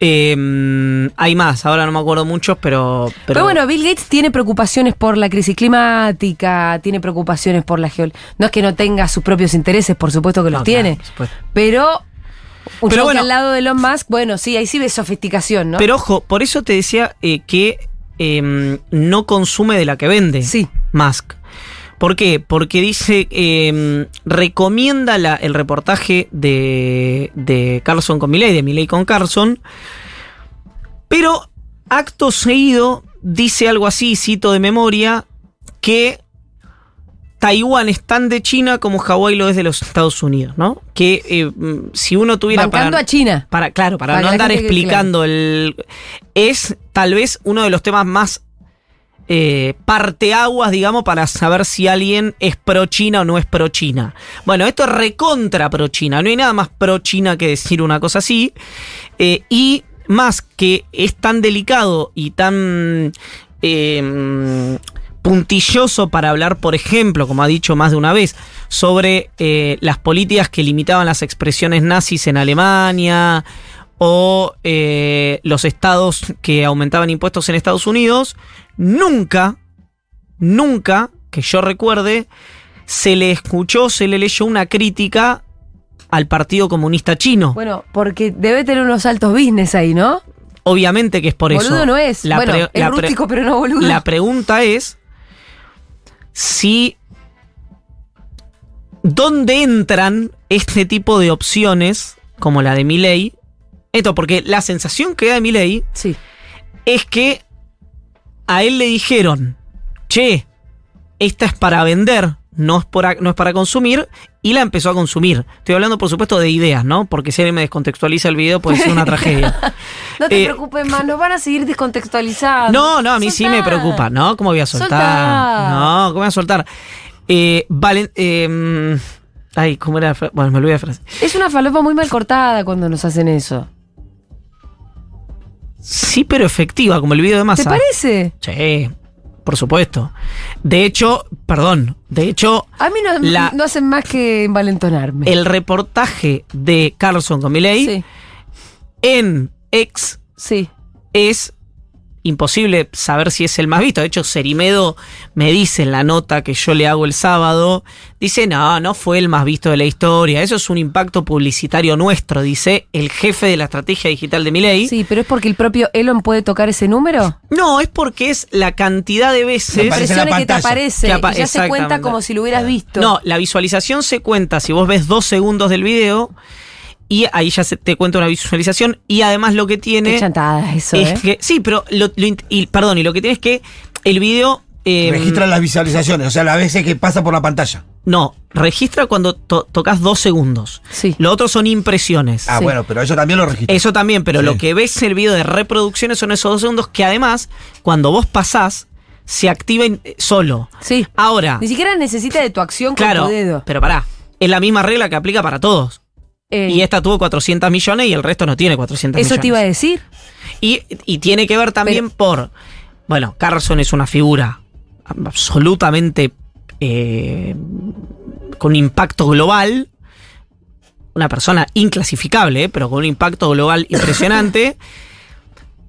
Eh, hay más, ahora no me acuerdo muchos, pero, pero. Pero, bueno, Bill Gates tiene preocupaciones por la crisis climática, tiene preocupaciones por la geol... No es que no tenga sus propios intereses, por supuesto que los No, claro, tiene. supuesto. Pero, un Pero bueno. al lado de Elon Musk, bueno, sí, ahí sí ves sofisticación, ¿no? Pero ojo, por eso te decía eh, que eh, no consume de la que vende Sí. Musk. ¿Por qué? Porque dice, eh, recomienda la- el reportaje de, de Carlson con Milley, de Milley con Carlson, pero acto seguido dice algo así, cito de memoria, que Taiwán es tan de China como Hawái lo es de los Estados Unidos, ¿no? Que eh, si uno tuviera Bancando para, a China. para claro, para, Para no andar explicando el es tal vez uno de los temas más eh, parteaguas, digamos, para saber si alguien es pro China o no es pro China. Bueno, esto es recontra pro China. No hay nada más pro China que decir una cosa así. Eh, y más que es tan delicado y tan eh, puntilloso para hablar, por ejemplo, como ha dicho más de una vez, sobre eh, las políticas que limitaban las expresiones nazis en Alemania o eh, los estados que aumentaban impuestos en Estados Unidos, nunca, nunca, que yo recuerde, se le escuchó, se le leyó una crítica al Partido Comunista Chino. Bueno, porque debe tener unos altos business ahí, ¿no? Obviamente que es por eso. boludo no es. La bueno, es rústico, pero no boludo. La pregunta es si dónde entran este tipo de opciones como la de Milei. Esto, porque la sensación que da de Milei Sí. es que a él le dijeron, che, esta es para vender, no es, para, no es para consumir, y la empezó a consumir. Estoy hablando, por supuesto, de ideas, ¿no? Porque si alguien me descontextualiza el video puede ser una tragedia. No te Eh, preocupes más, nos van a seguir descontextualizando. No, no, a mí sí me preocupa, ¿no? ¿Cómo voy a soltar? Soltá. No, ¿cómo voy a soltar? Eh, Valen, eh, ay, ¿cómo era Bueno, me olvidé la frase. Es una falopa muy mal cortada cuando nos hacen eso. Sí, pero efectiva, como el video de ¿Te Massa. parece? Sí, por supuesto. De hecho, perdón, de hecho, A mí no, La- no hacen más que envalentonarme. el reportaje de Carlson con Milei Sí, en X sí. es imposible saber si es el más visto. De hecho, Cerimedo me dice en la nota que yo le hago el sábado, dice, no, no fue el más visto de la historia. Eso es un impacto publicitario nuestro, dice el jefe de la estrategia digital de Milei. Sí, pero es porque el propio Elon puede tocar ese número. No, es porque es la cantidad de veces... La Impresiones que te aparece Que apa- y ya se cuenta como si lo hubieras visto. No, la visualización se cuenta si vos ves dos segundos del video y ahí ya se te cuenta una visualización y además lo que tiene Qué chantada eso, es ¿eh? que sí, pero lo, lo int- y, perdón y lo que tiene es que el video eh, Registra las visualizaciones, o sea, las veces que pasa por la pantalla. no registra cuando to- tocas dos segundos. Sí. Lo otro son impresiones. Ah, Sí. bueno, pero eso también lo registra. Eso también, pero Sí. lo que ves en el video de reproducciones son esos dos segundos que además cuando vos pasás se activa in- solo. Sí. Ahora, Ni siquiera necesita de tu acción con claro, tu dedo. pero pará, es la misma regla que aplica para todos. Eh, Y esta tuvo 400 millones y el resto no tiene 400 eso millones. te iba a decir. Y, y tiene que ver también por. Bueno, Carlson es una figura absolutamente. eh, con impacto global. Una persona inclasificable, eh, pero con un impacto global impresionante.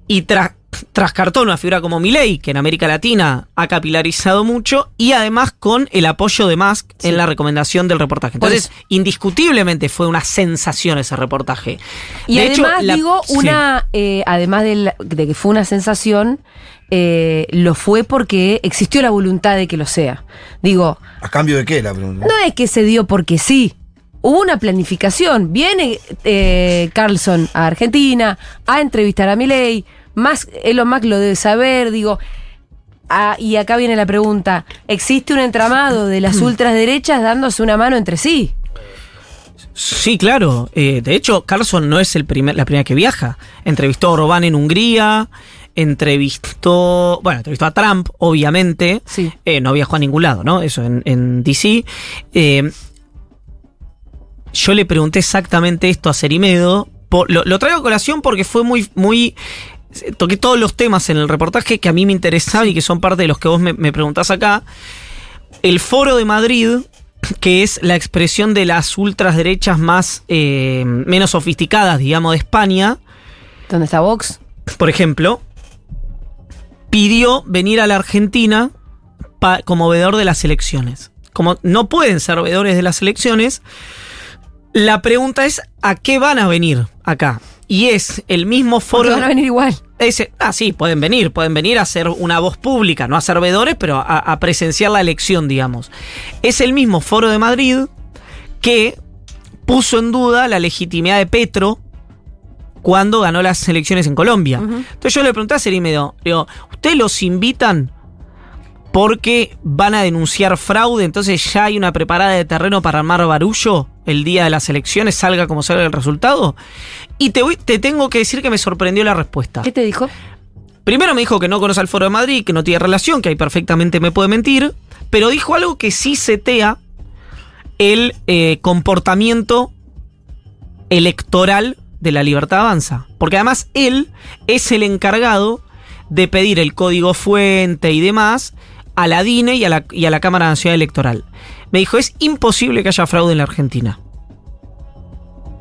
y tras, tras Cartón, una figura como Milei, que en América Latina ha capilarizado mucho, y además con el apoyo de Musk en la recomendación del reportaje. Por Entonces, indiscutiblemente fue una sensación ese reportaje. Y De hecho, además, la- digo, sí. una. eh, además de, la- de que fue una sensación, eh, lo fue porque existió la voluntad de que lo sea. Digo, ¿A cambio de qué la pregunta? no es que se dio porque sí. Hubo una planificación. Viene eh, Carlson a Argentina a entrevistar a Milei. Más, Elon Musk lo debe saber. Digo, y acá viene la pregunta. ¿Existe un entramado de las ultraderechas dándose una mano entre sí? Sí, claro. Eh, de hecho, Carlson no es el primer, la primera que viaja. Entrevistó a Orbán en Hungría, entrevistó, bueno, entrevistó a Trump, obviamente. Sí. Eh, no viajó a ningún lado, ¿no? Eso en, en DC. Eh, yo le pregunté exactamente esto a Cerimedo. Por- lo, lo traigo a colación porque fue muy, muy. Toqué todos los temas en el reportaje que a mí me interesaban y que son parte de los que vos me, me preguntás acá. El Foro de Madrid, que es la expresión de las ultraderechas más eh, menos sofisticadas, digamos, de España, ¿Dónde está Vox? por ejemplo, pidió venir a la Argentina como veedor de las elecciones. Como no pueden ser veedores de las elecciones, la pregunta es ¿a qué van a venir acá? Y es el mismo Porque foro. van a venir igual. Ese, ah, sí, pueden venir, pueden venir a ser una voz pública, no a ser veedores, pero a, a presenciar la elección, digamos. Es el mismo foro de Madrid que puso en duda la legitimidad de Petro cuando ganó las elecciones en Colombia. Entonces yo le pregunté a Cerimedo, digo, ¿ustedes los invitan porque van a denunciar fraude? Entonces ya hay una preparada de terreno para armar barullo el día de las elecciones, salga como salga el resultado. Y te, voy- te tengo que decir que me sorprendió la respuesta. ¿Qué te dijo? Primero me dijo que no conoce al Foro de Madrid, que no tiene relación, que ahí perfectamente me puede mentir, pero dijo algo que sí setea el eh, comportamiento electoral de la Libertad Avanza. Porque además él es el encargado de pedir el código fuente y demás a la DINE y a la, y a la Cámara Nacional Electoral. Me dijo, es imposible que haya fraude en la Argentina.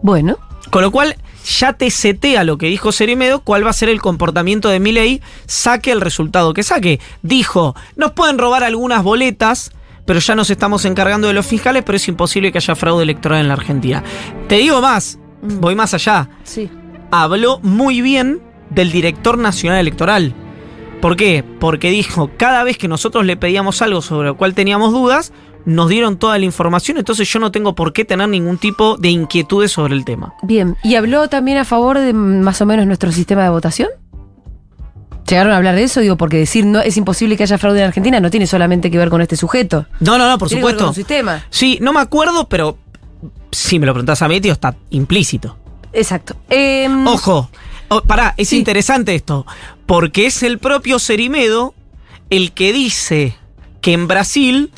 Bueno, Con lo cual, ya te setea lo que dijo Cerimedo, cuál va a ser el comportamiento de Milei, saque el resultado que saque. Dijo, nos pueden robar algunas boletas, pero ya nos estamos encargando de los fiscales, pero es imposible que haya fraude electoral en la Argentina. Te digo más, Mm. voy más allá. Sí. Habló muy bien del director nacional electoral. ¿Por qué? Porque dijo, cada vez que nosotros le pedíamos algo sobre lo cual teníamos dudas, nos dieron toda la información, entonces yo no tengo por qué tener ningún tipo de inquietudes sobre el tema. Bien. ¿Y habló también a favor de más o menos nuestro sistema de votación? ¿Llegaron a hablar de eso? Digo, porque decir no es imposible que haya fraude en Argentina no tiene solamente que ver con este sujeto. No, no, no, por Tiene que ver con supuesto. sistema. Sí, no me acuerdo, pero si me lo preguntás a mí, tío, está implícito. Exacto. Em, Ojo, oh, pará, es Sí. interesante esto, porque es el propio Cerimedo el que dice que en Brasil,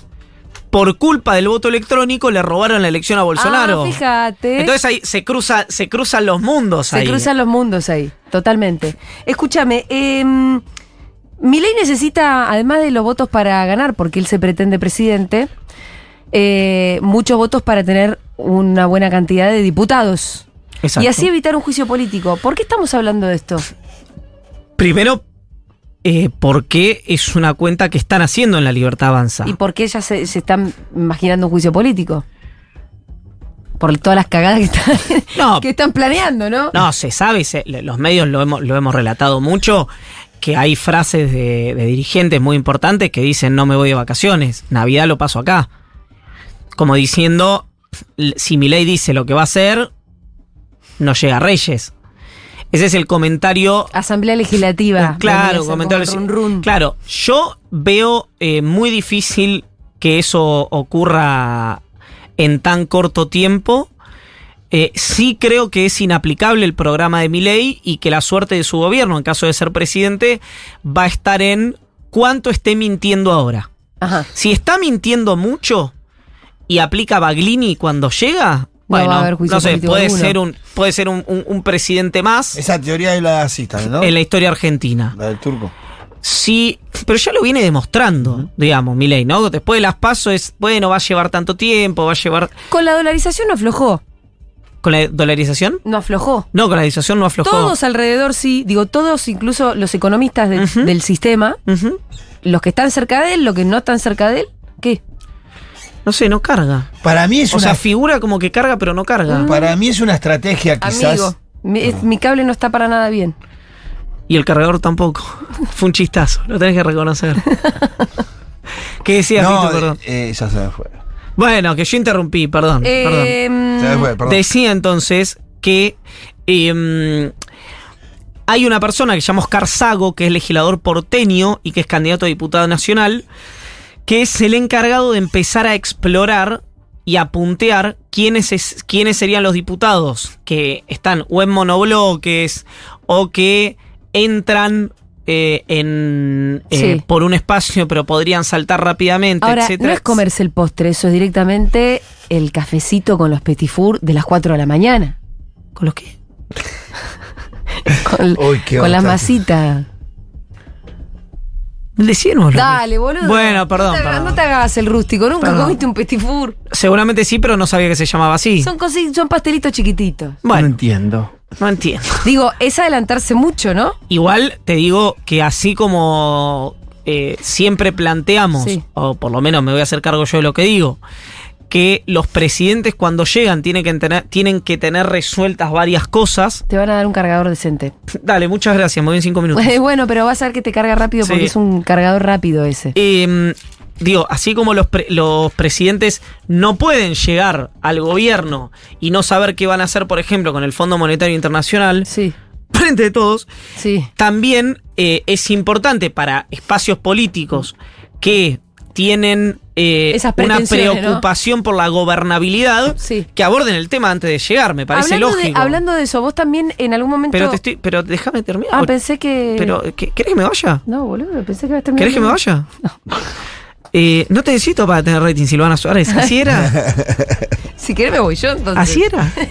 por culpa del voto electrónico, le robaron la elección a Bolsonaro. Ah, fíjate. Entonces ahí se, cruza, se cruzan los mundos Se ahí. cruzan los mundos ahí, totalmente. Escúchame, eh, Milei necesita, además de los votos para ganar, porque él se pretende presidente, eh, muchos votos para tener una buena cantidad de diputados. Exacto. Y así evitar un juicio político. ¿Por qué estamos hablando de esto? Primero, eh, porque es una cuenta que están haciendo en la Libertad Avanza. ¿Y por qué ya se, se están imaginando un juicio político? Por todas las cagadas que están, No. que están planeando, ¿no? No, se sabe, se- los medios lo hemos, lo hemos relatado mucho, que hay frases de, de dirigentes muy importantes que dicen no me voy de vacaciones, Navidad lo paso acá. Como diciendo, si mi ley dice lo que va a hacer, no llega a Reyes. Ese es el comentario Asamblea Legislativa. Claro, comentario como run, run. Claro, yo veo eh, muy difícil que eso ocurra en tan corto tiempo. Eh, sí creo que es inaplicable el programa de Milei y que la suerte de su gobierno, en caso de ser presidente, va a estar en cuánto esté mintiendo ahora. Ajá. Si está mintiendo mucho y aplica Baglini cuando llega, No bueno, va a haber juicio no sé, político puede alguno. ser un puede ser un, un- un presidente más Esa teoría es la también, ¿no? en la historia argentina. La del turco. Sí, pero ya lo viene demostrando, digamos, Milei, ¿no? Después de las pasos es, bueno, va a llevar tanto tiempo, va a llevar... Con la dolarización no aflojó. ¿Con la dolarización? No aflojó. No, con la dolarización no aflojó. Todos alrededor sí, digo todos, incluso los economistas de- del sistema, los que están cerca de él, los que no están cerca de él, ¿qué? No sé, no carga. Para mí es O una, sea, figura como que carga, pero no carga. para mí es una estrategia quizás. Amigo, mi, es- mi cable no está para nada bien. Y el cargador tampoco. Fue un chistazo, lo tenés que reconocer. ¿Qué decías, no, Fito? Perdón. eh, ya se me fue. Bueno, que yo interrumpí, perdón. perdón. Eh, Se me fue, perdón. Decía entonces que em, hay una persona que se llama Oscar Sago, que es legislador porteño y que es candidato a diputado nacional, que es el encargado de empezar a explorar y a puntear quiénes, es- quiénes serían los diputados que están o en monobloques o que entran eh, en eh, Sí. por un espacio pero podrían saltar rápidamente, ahora, etcétera. no es comerse el postre, eso es directamente el cafecito con los petit four de las 4 de la mañana. ¿Con los qué? Con, Uy, qué con la masita. Decínoslo. Dale, boludo. Bueno, perdón, No te, hagas- perdón. no te hagas el rústico, nunca Perdón. comiste un petit four. Seguramente sí, pero no sabía que se llamaba así. Son, son pastelitos chiquititos. No Bueno, entiendo. no entiendo. Digo, es adelantarse mucho, ¿no? Igual te digo que así como eh, siempre planteamos, Sí. o por lo menos me voy a hacer cargo yo de lo que digo, que los presidentes cuando llegan tienen que tener, tienen que tener resueltas varias cosas. Te van a dar un cargador decente. Dale, muchas gracias, me voy en cinco minutos. bueno, pero vas a ver que te carga rápido porque es un cargador rápido ese. Eh, digo, así como los, pre- los presidentes no pueden llegar al gobierno y no saber qué van a hacer, por ejemplo, con el Fondo Monetario Internacional, Sí, frente de todos, sí. También eh, es importante para espacios políticos que tienen eh, Esas una ¿no? preocupación por la gobernabilidad Sí. que aborden el tema antes de llegar, me parece hablando, lógico. De, hablando de eso, vos también en algún momento. pero te estoy, pero déjame terminar. Ah, pensé que. pero ¿qué- ¿querés que me vaya? No, boludo, pensé que ibas a terminar. ¿Querés que me vaya? Eh, no te necesito para tener rating, Silvana Suárez. Así era. Si querés me voy yo, entonces. Así era.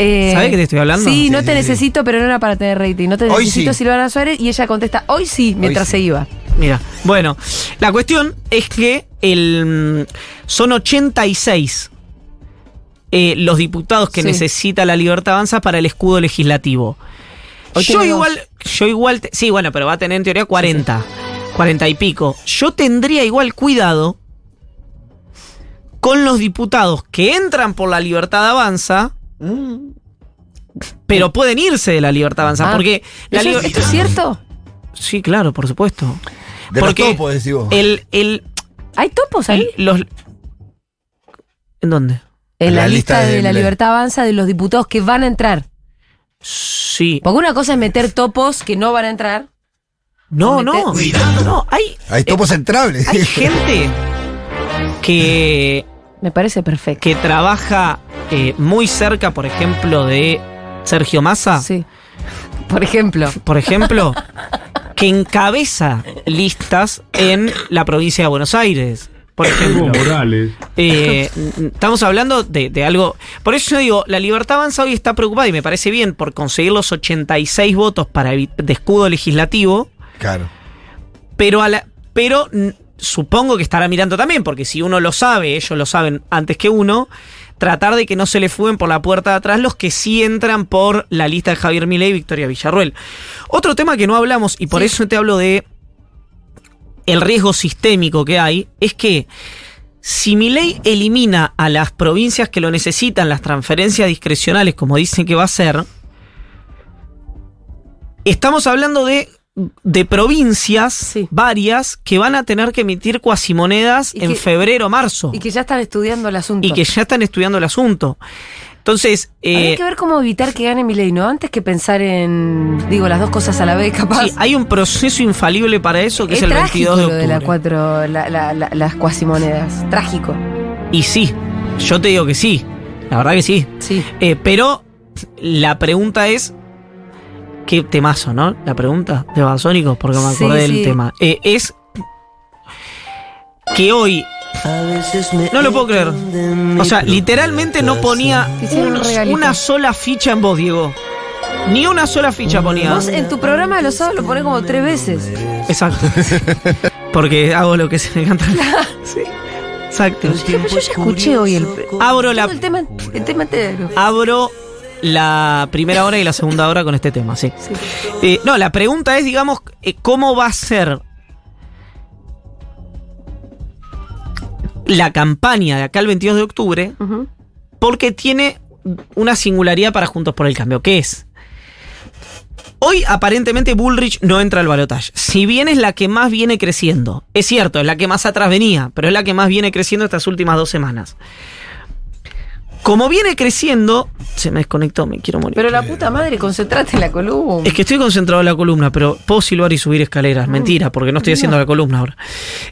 Eh, ¿Sabés que te estoy hablando? Sí, Sí, no sí, te sí. necesito, pero no era para tener rating. No te Hoy necesito, sí. Silvana Suárez. Y ella contesta, hoy sí, mientras sí. se iba. Mira, bueno, la cuestión es que el, mm, son 86 eh, los diputados que Sí. necesita la libertad avanza para el escudo legislativo. Hoy yo igual, yo igual, te- sí, bueno, pero va a tener en teoría 40, 40 y pico. Yo tendría igual cuidado con los diputados que entran por la libertad avanza, pero pueden irse de la libertad avanza, Ah, porque la ¿Eso- liber- ¿Esto es cierto? Sí, claro, por supuesto. De Porque los topos, decís vos. El, el, ¿Hay topos ahí? los, ¿En dónde? En la, la lista, lista de, de la libertad avanza de los diputados que van a entrar. Sí. Porque una cosa es meter topos que no van a entrar. No, no. meter- No, hay, Hay topos entrables. hay gente que, Me parece perfecto. que trabaja eh, muy cerca, por ejemplo, de Sergio Massa, Sí. Por ejemplo. por ejemplo, que encabeza listas en la provincia de Buenos Aires. Por ejemplo. Morales. Eh, estamos hablando de, de algo. Por eso yo digo, la libertad avanza hoy está preocupada y me parece bien por conseguir los 86 votos para de escudo legislativo, Claro. pero a la, pero supongo que estará mirando también, porque si uno lo sabe, ellos lo saben antes que uno, tratar de que no se le fuguen por la puerta de atrás los que sí entran por la lista de Javier Milei y Victoria Villarruel. Otro tema que no hablamos, y por Sí. eso te hablo de el riesgo sistémico que hay, es que si Milei elimina a las provincias que lo necesitan, las transferencias discrecionales, como dicen que va a hacer, estamos hablando de, de provincias, Sí. varias, que van a tener que emitir cuasimonedas Y en que- febrero o marzo. Y que ya están estudiando el asunto. Y que ya están estudiando el asunto. Entonces, eh, que ver cómo evitar que gane Milei, ¿no? Antes que pensar en, digo, las dos cosas a la vez, capaz. sí, hay un proceso infalible para eso que es, el trágico 22 de lo octubre. de la cuatro, la- la- la- las cuasimonedas. Trágico. Y sí, yo te digo que sí. La verdad que sí. Sí. Eh, pero la pregunta es. Qué temazo, ¿no? La pregunta de Babasónicos, porque me Sí, acordé del sí. tema. Eh, es que hoy. No lo puedo creer. O sea, literalmente no ponía un una sola ficha en vos, Diego. Ni una sola ficha ponía. Vos en tu programa de los sábados lo ponés como tres veces. Exacto. Porque hago lo que se me canta. Sí. Exacto. Pero yo ya escuché hoy el, Abro la todo el tema, el tema entero. abro la primera hora y la segunda hora con este tema, sí. Sí. Eh, no, la pregunta es, digamos, eh, ¿cómo va a ser la campaña de acá el 22 de octubre? Porque tiene una singularidad para Juntos por el Cambio, que es... Hoy aparentemente Bullrich no entra al balotaje. Si bien es la que más viene creciendo. Es cierto, es la que más atrás venía, pero es la que más viene creciendo estas últimas dos semanas. Como viene creciendo... Se me desconectó, me quiero morir. Pero la puta madre, concentrate en la columna. Es que estoy concentrado en la columna, pero puedo silbar y subir escaleras. Mentira, porque no estoy haciendo la columna ahora.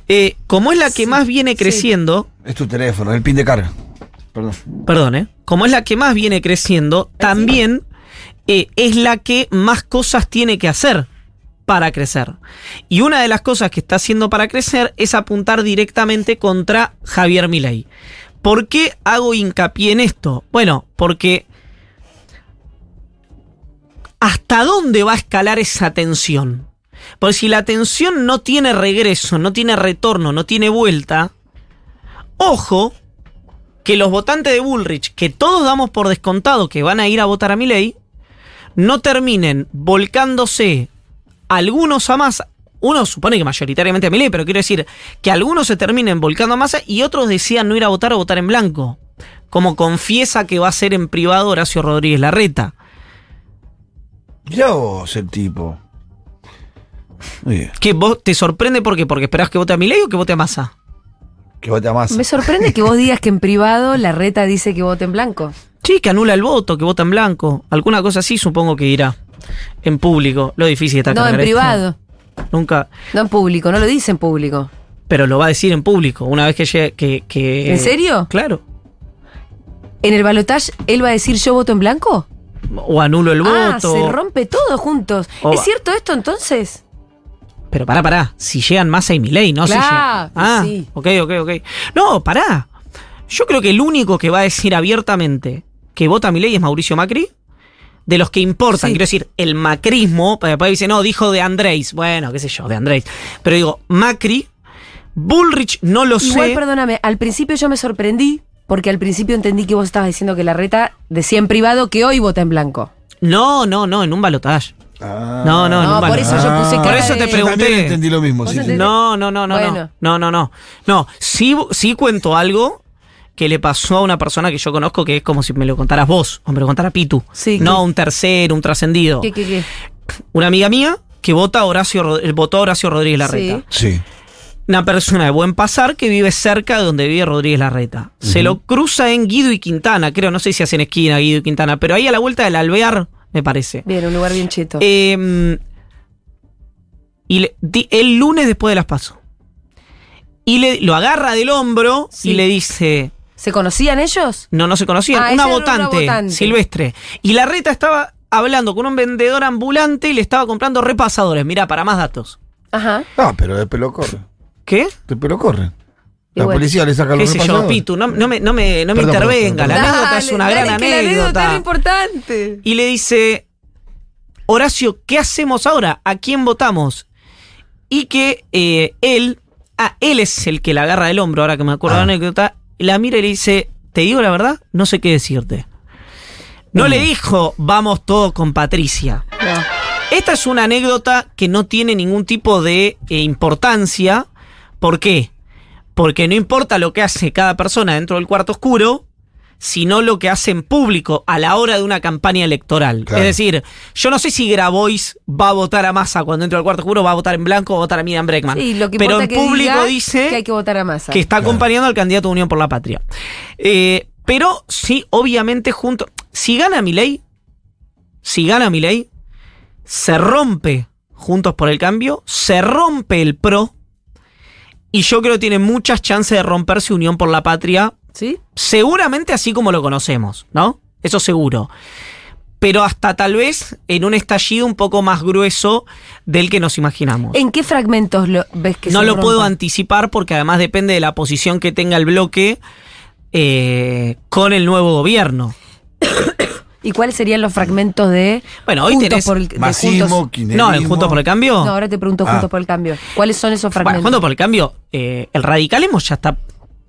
Eh, como es la que Sí, más viene sí. creciendo, Es tu teléfono, el pin de carga. Perdón. perdón, ¿eh? Como es la que más viene creciendo, también eh, es la que más cosas tiene que hacer para crecer. Y una de las cosas que está haciendo para crecer es apuntar directamente contra Javier Milei. ¿Por qué hago hincapié en esto? Bueno, porque ¿hasta dónde va a escalar esa tensión? Porque si la tensión no tiene regreso, no tiene retorno, no tiene vuelta, ojo que los votantes de Bullrich, que todos damos por descontado que van a ir a votar a Milei, no terminen volcándose algunos a Massa, uno supone que mayoritariamente a Milei, pero quiero decir que algunos se terminen volcando a Massa y otros decidan no ir a votar o votar en blanco, como confiesa que va a ser en privado Horacio Rodríguez Larreta. Mirá vos el tipo. Muy bien. ¿Qué vos te sorprende por qué? ¿Porque esperás que vote a Milei o que vote a Massa? Que vota más. Me sorprende que vos digas que en privado la reta dice que vote en blanco. Sí, que anula el voto, que vota en blanco. Alguna cosa así supongo que dirá. En público. Lo difícil está No, en privado. Nunca. No en público, no lo dice en público. Pero lo va a decir en público. Una vez que llegue. Que, que- ¿En serio? Claro. ¿En el balotaje él va a decir yo voto en blanco? O anulo el Ah, voto. se rompe todo juntos. O ¿Es va- cierto esto entonces? Pero pará, pará. Si llegan Massa y Milei, ¿no? Si Claro, llegan- Ah, sí. ok, ok, ok. No, pará. Yo creo que el único que va a decir abiertamente que vota a Milei es Mauricio Macri. De los que importan, Sí. quiero decir, el macrismo, después dice, no, dijo de Andrés. Bueno, qué sé yo, de Andrés. Pero digo, Macri, Bullrich no lo Igual, sé. perdóname, al principio yo me sorprendí Porque al principio entendí que vos estabas diciendo que la reta decía en privado que hoy vota en blanco. No, no, no, en un balotaje. Ah. No, no, en No, por eso yo puse Ah. cara Por eso te Yo pregunté. entendí lo mismo. No, no, no, no, Bueno. no, no, no, no. No, sí, sí cuento algo que le pasó a una persona que yo conozco que es como si me lo contaras vos o me lo contara Pitu. Sí, no ¿qué? un tercero, un trascendido. ¿Qué, qué, qué? Una amiga mía que vota a Horacio, votó a Horacio Rodríguez Larreta. Sí. Sí. Una persona de buen pasar que vive cerca de donde vive Rodríguez Larreta. Se lo cruza en Guido y Quintana, creo, no sé si hacen esquina Guido y Quintana, pero ahí a la vuelta del Alvear, me parece. Bien, un lugar bien cheto. Eh, y le- di- el lunes después de las paso. Y le, lo agarra del hombro Sí. y le dice. ¿Se conocían ellos? No, no se conocían. Ah, una, era una votante, votante. silvestre. Y la reta estaba hablando con un vendedor ambulante y le estaba comprando repasadores. Mirá, para más datos. Ajá. Ah, pero de pelo corre. ¿Qué? De pelo corre. Y La bueno. policía le saca ¿Qué los sé yo, repasadores. Pitu? No, no me, no me, no me Perdón, intervenga. perdón, La anécdota es una gran que la anécdota era anécdota. importante. Y le dice, Horacio, ¿qué hacemos ahora? ¿A quién votamos? Y que eh, él, ah, él es el que la agarra del hombro, ahora que me acuerdo de Ah. la anécdota, la mira y le dice, te digo la verdad, no sé qué decirte. No le dijo, vamos todos con Patricia. No. Esta es una anécdota que no tiene ningún tipo de eh, importancia. ¿Por qué? Porque no importa lo que hace cada persona dentro del cuarto oscuro, sino lo que hace en público a la hora de una campaña electoral. Claro. Es decir, yo no sé si Grabois va a votar a Massa cuando entre al cuarto oscuro, va a votar en blanco o va a votar a Miriam Breckman. Sí, lo que Pero en que público dice que hay que votar a masa. que está acompañando al candidato de Unión por la Patria. Eh, pero sí, obviamente, junto. Si gana Milei, si gana Milei, se rompe Juntos por el Cambio, se rompe el PRO. Y yo creo que tiene muchas chances de romperse Unión por la Patria. ¿Sí? Seguramente así como lo conocemos, ¿no? Eso seguro. Pero hasta tal vez en un estallido un poco más grueso del que nos imaginamos. ¿En qué fragmentos lo ves que No se lo puedo anticipar porque además depende de la posición que tenga el bloque eh, con el nuevo gobierno. ¿Y cuáles serían los fragmentos de Bueno, hoy Juntos tenés- por el, Masismo, Juntos-. No, en Juntos por el Cambio. No, ahora te pregunto Ah. Juntos por el Cambio. ¿Cuáles son esos bueno, fragmentos? Juntos por el Cambio, eh, el radicalismo ya está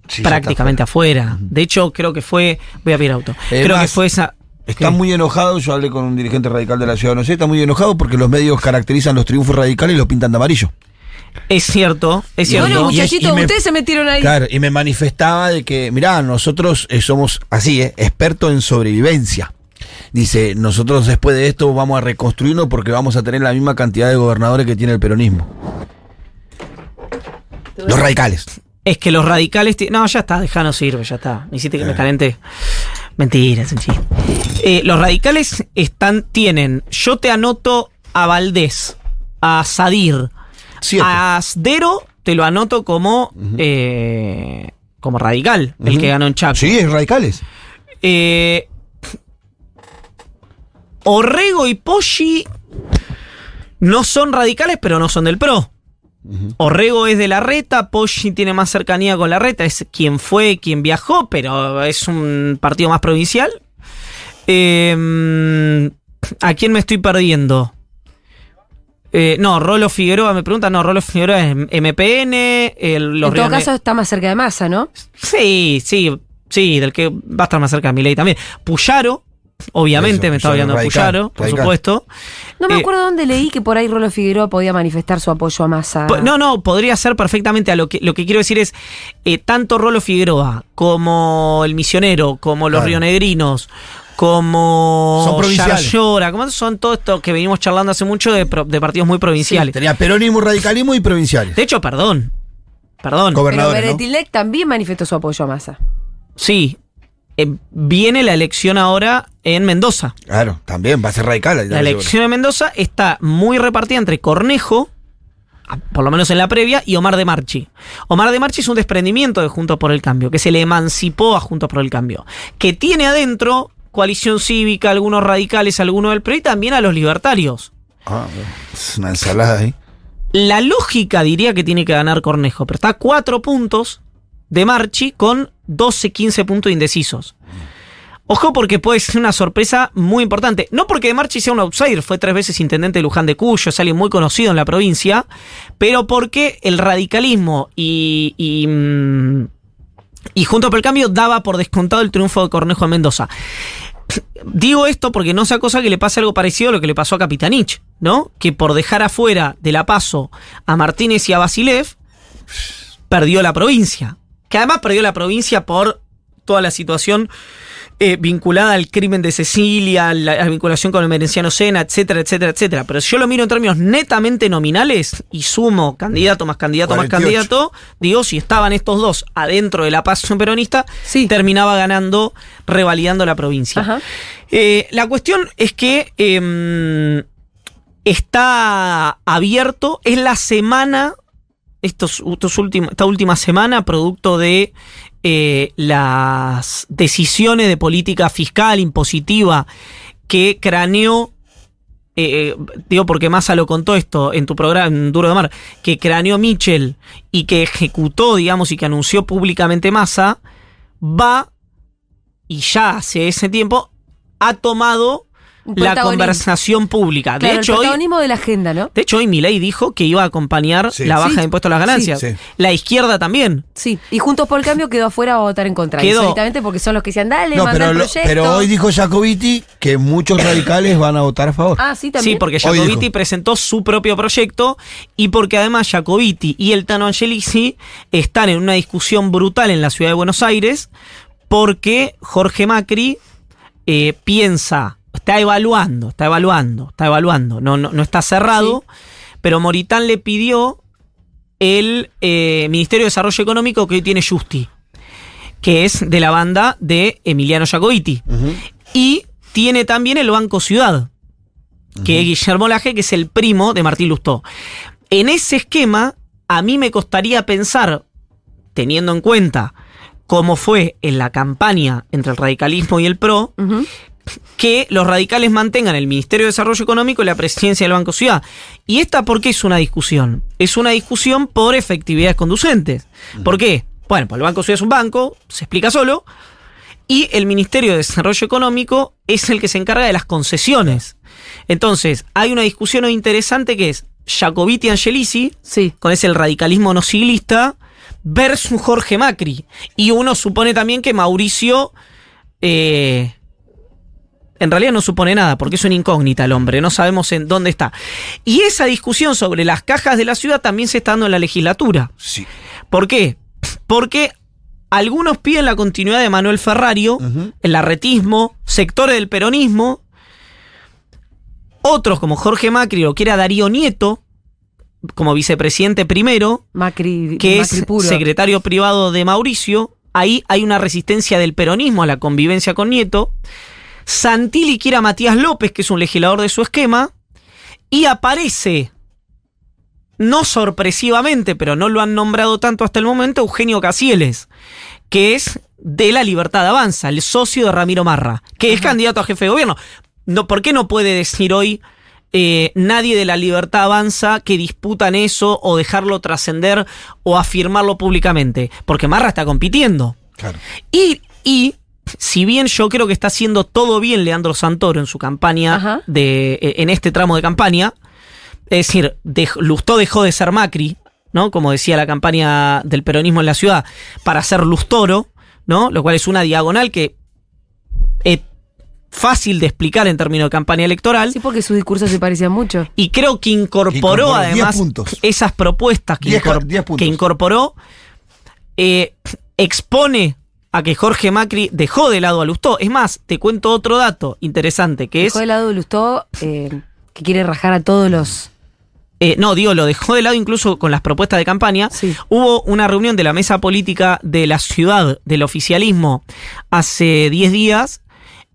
Sí, prácticamente afuera. De hecho, creo que fue. Voy a pedir auto. Eh, creo que fue esa. Está ¿Qué? muy enojado, yo hablé con un dirigente radical de la ciudad, no sé, está muy enojado porque los medios caracterizan los triunfos radicales y los pintan de amarillo. Es cierto, es Y cierto. bueno, muchachitos, me- ustedes se metieron ahí. Claro, y me manifestaba de que, mirá, nosotros eh, somos así, eh, expertos en sobrevivencia. Dice, nosotros después de esto vamos a reconstruirnos porque vamos a tener la misma cantidad de gobernadores que tiene el peronismo. Los radicales. Es que los radicales. No, ya está, dejá, no sirve, ya está. Me hiciste que me calenté. Mentira, es un chiste. Eh, los radicales están, tienen. Yo te anoto a Valdés, a Sadir, a Asdero, te lo anoto como. eh, como radical, el que ganó en Chaco. Sí, es radicales. Eh, Orrego y Poggi no son radicales, pero no son del PRO. Orrego es de la reta, Poggi tiene más cercanía con la reta, es quien fue, quien viajó, pero es un partido más provincial. Eh, ¿A quién me estoy perdiendo? Eh, no, Rolo Figueroa me pregunta, no, Rolo Figueroa es MPN, el, los en todo caso está más cerca de masa, ¿no? Sí, sí, sí, del que va a estar más cerca de mi ley también. Puyaro, obviamente Eso, me estaba hablando de Puyaro, por radical. supuesto. No me Eh, acuerdo dónde leí que por ahí Rolo Figueroa podía manifestar su apoyo a masa. Po- No, no, podría ser perfectamente a lo que lo que quiero decir es eh, tanto Rolo Figueroa como el misionero, como los Claro. rionegrinos, como Son provinciales. Como son todo esto que venimos charlando hace mucho de, partidos muy provinciales. Tenía peronismo, radicalismo y provinciales. de hecho, perdón. Perdón. Pero Gobernadores, ¿no? También manifestó su apoyo a masa. Sí. Eh, viene la elección ahora en Mendoza. Claro, también va a ser radical. La elección de Mendoza está muy repartida entre Cornejo, por lo menos en la previa, y Omar de Marchi. Omar de Marchi es un desprendimiento de Juntos por el Cambio, que se le emancipó a Juntos por el Cambio, que tiene adentro coalición cívica, algunos radicales, algunos del PRI y también a los libertarios. Ah, es una ensalada ahí. La lógica diría que tiene que ganar Cornejo, pero está a cuatro puntos de Marchi con 12, 15 puntos indecisos. Ojo porque puede ser una sorpresa muy importante. No porque de Marchi sea un outsider, fue tres veces intendente de Luján de Cuyo, es alguien muy conocido en la provincia, pero porque el radicalismo y, y, mm, Y Juntos por el Cambio daba por descontado el triunfo de Cornejo en Mendoza. Digo esto porque no sea cosa que le pase algo parecido a lo que le pasó a Capitanich, ¿no? Que por dejar afuera de la paso a Martínez y a Basilev, perdió la provincia. Que además perdió la provincia por toda la situación eh, vinculada al crimen de Cecilia, la, la vinculación con el Merenciano Sena, etcétera, etcétera, etcétera. Pero si yo lo miro en términos netamente nominales y sumo candidato más candidato 48. más candidato, digo, si estaban estos dos adentro de la paz peronista, Sí. terminaba ganando, revalidando la provincia. Eh, la cuestión es que em, está abierto, es la semana, estos, estos esta última semana, producto de eh, las decisiones de política fiscal impositiva que craneó. eh, digo porque Massa lo contó esto en tu programa, en Duro de Mar, que craneó Mitchell y que ejecutó, digamos, y que anunció públicamente Massa, va y ya hace ese tiempo ha tomado la conversación pública. Claro, de hecho, el hoy, protagonismo de la agenda, ¿no? de hecho, hoy Milei dijo que iba a acompañar Sí. la baja Sí. de impuestos a las ganancias. Sí. Sí. La izquierda también. Sí. Y Juntos por el Cambio quedó afuera a votar en contra. Quedó. Porque son los que decían, dale, No, manda pero, el lo- proyecto. pero hoy dijo Jacobiti que muchos radicales van a votar a favor. Ah, sí, también. Sí, porque Hoy Jacobiti presentó su propio proyecto y porque además Jacobiti y el Tano Angelici están en una discusión brutal en la ciudad de Buenos Aires porque Jorge Macri eh, piensa, está evaluando, está evaluando, está evaluando, no, no, no está cerrado, pero Moritán le pidió el eh, Ministerio de Desarrollo Económico que hoy tiene Justi, que es de la banda de Emiliano Jacobiti. Ujú. Y tiene también el Banco Ciudad, que es Guillermo Laje, que es el primo de Martín Lustó. En ese esquema, a mí me costaría pensar, teniendo en cuenta cómo fue en la campaña entre el radicalismo y el PRO. Que los radicales mantengan el Ministerio de Desarrollo Económico y la presidencia del Banco Ciudad. ¿Y esta por qué es una discusión? Es una discusión por efectividades conducentes. ¿Por qué? Bueno, pues el Banco Ciudad es un banco, se explica solo, y el Ministerio de Desarrollo Económico es el que se encarga de las concesiones. Entonces, hay una discusión interesante que es Jacobiti Angelici, Sí. con ese el radicalismo no siglista, versus Jorge Macri. Y uno supone también que Mauricio. eh, en realidad no supone nada, porque es una incógnita el hombre, no sabemos en dónde está. Y esa discusión sobre las cajas de la ciudad también se está dando en la legislatura. Sí. ¿Por qué? Porque algunos piden la continuidad de Manuel Ferrario, el arretismo, sectores del peronismo. Otros, como Jorge Macri, lo quiere a Darío Nieto, como vicepresidente primero, Macri, que Macri es puro. secretario privado de Mauricio. Ahí hay una resistencia del peronismo a la convivencia con Nieto. Santilli quiere a Matías López, que es un legislador de su esquema. Y aparece, no sorpresivamente, pero no lo han nombrado tanto hasta el momento, Eugenio Casieles, que es de la Libertad Avanza, el socio de Ramiro Marra, que es candidato a jefe de gobierno. No, ¿Por qué no puede decir hoy eh, nadie de la Libertad Avanza que disputan eso o dejarlo trascender o afirmarlo públicamente? Porque Marra está compitiendo. Claro. Y, y si bien yo creo que está haciendo todo bien Leandro Santoro en su campaña, Ajá. de, eh, en este tramo de campaña, es decir, dej- Lustó dejó de ser Macri, ¿no? Como decía la campaña del peronismo en la ciudad, para ser Lustoro, ¿no? Lo cual es una diagonal que es fácil de explicar en términos de campaña electoral. Sí, porque sus discursos se parecían mucho. Y creo que incorporó, Incorporó además 10 puntos. esas propuestas que, 10 ca- incor- 10 puntos. que incorporó, eh, expone a que Jorge Macri dejó de lado a Lustó. Es más, te cuento otro dato interesante, que Dejó es... de lado Lustó, eh, que quiere rajar a todos los... eh, no, digo, lo dejó de lado incluso con las propuestas de campaña. Sí. Hubo una reunión de la mesa política de la ciudad del oficialismo hace 10 días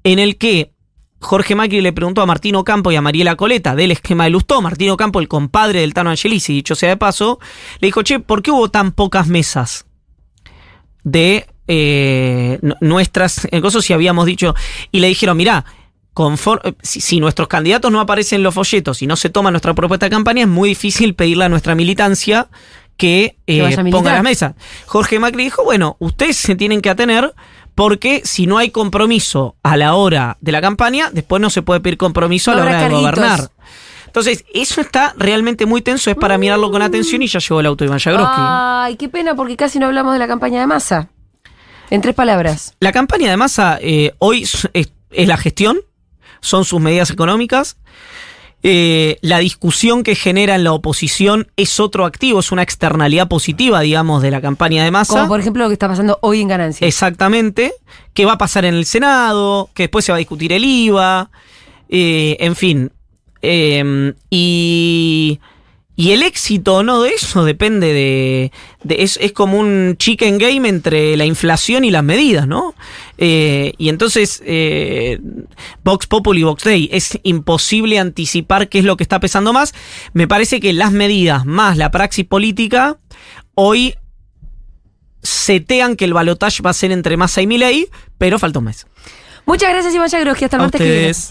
en el que Jorge Macri le preguntó a Martino Campo y a Mariela Coleta del esquema de Lustó. Martino Campo, el compadre del Tano Angelici, dicho sea de paso, le dijo, che, ¿por qué hubo tan pocas mesas de eh, nuestras eh, cosas si habíamos dicho? Y le dijeron, mirá, confor- eh, si, si nuestros candidatos no aparecen en los folletos y no se toma nuestra propuesta de campaña, es muy difícil pedirle a nuestra militancia que, eh, Que ponga las mesas. Jorge Macri dijo, bueno, ustedes se tienen que atener porque si no hay compromiso a la hora de la campaña, después no se puede pedir compromiso a la hora de gobernar. Entonces, eso está realmente muy tenso, es para mirarlo con atención y ya llegó el auto de Iván. Ay, qué pena, porque casi no hablamos de la campaña de masa. En tres palabras. La campaña de masa eh, hoy es, es la gestión, son sus medidas económicas. Eh, la discusión que genera en la oposición es otro activo, es una externalidad positiva, digamos, de la campaña de masa. Como por ejemplo lo que está pasando hoy en ganancias. Exactamente. ¿Qué va a pasar en el Senado? Que después se va a discutir el IVA. eh, en fin. Y, y el éxito no de eso depende de. de- es, es como un chicken game entre la inflación y las medidas, ¿no? Eh, y entonces, eh, Vox Populi, Vox Day, es imposible anticipar qué es lo que está pesando más. Me parece que las medidas más la praxis política hoy setean que el balotaje va a ser entre Massa y Milei, pero falta un mes. Muchas gracias, Iván Yagroski. Hasta el martes que viene. ustedes.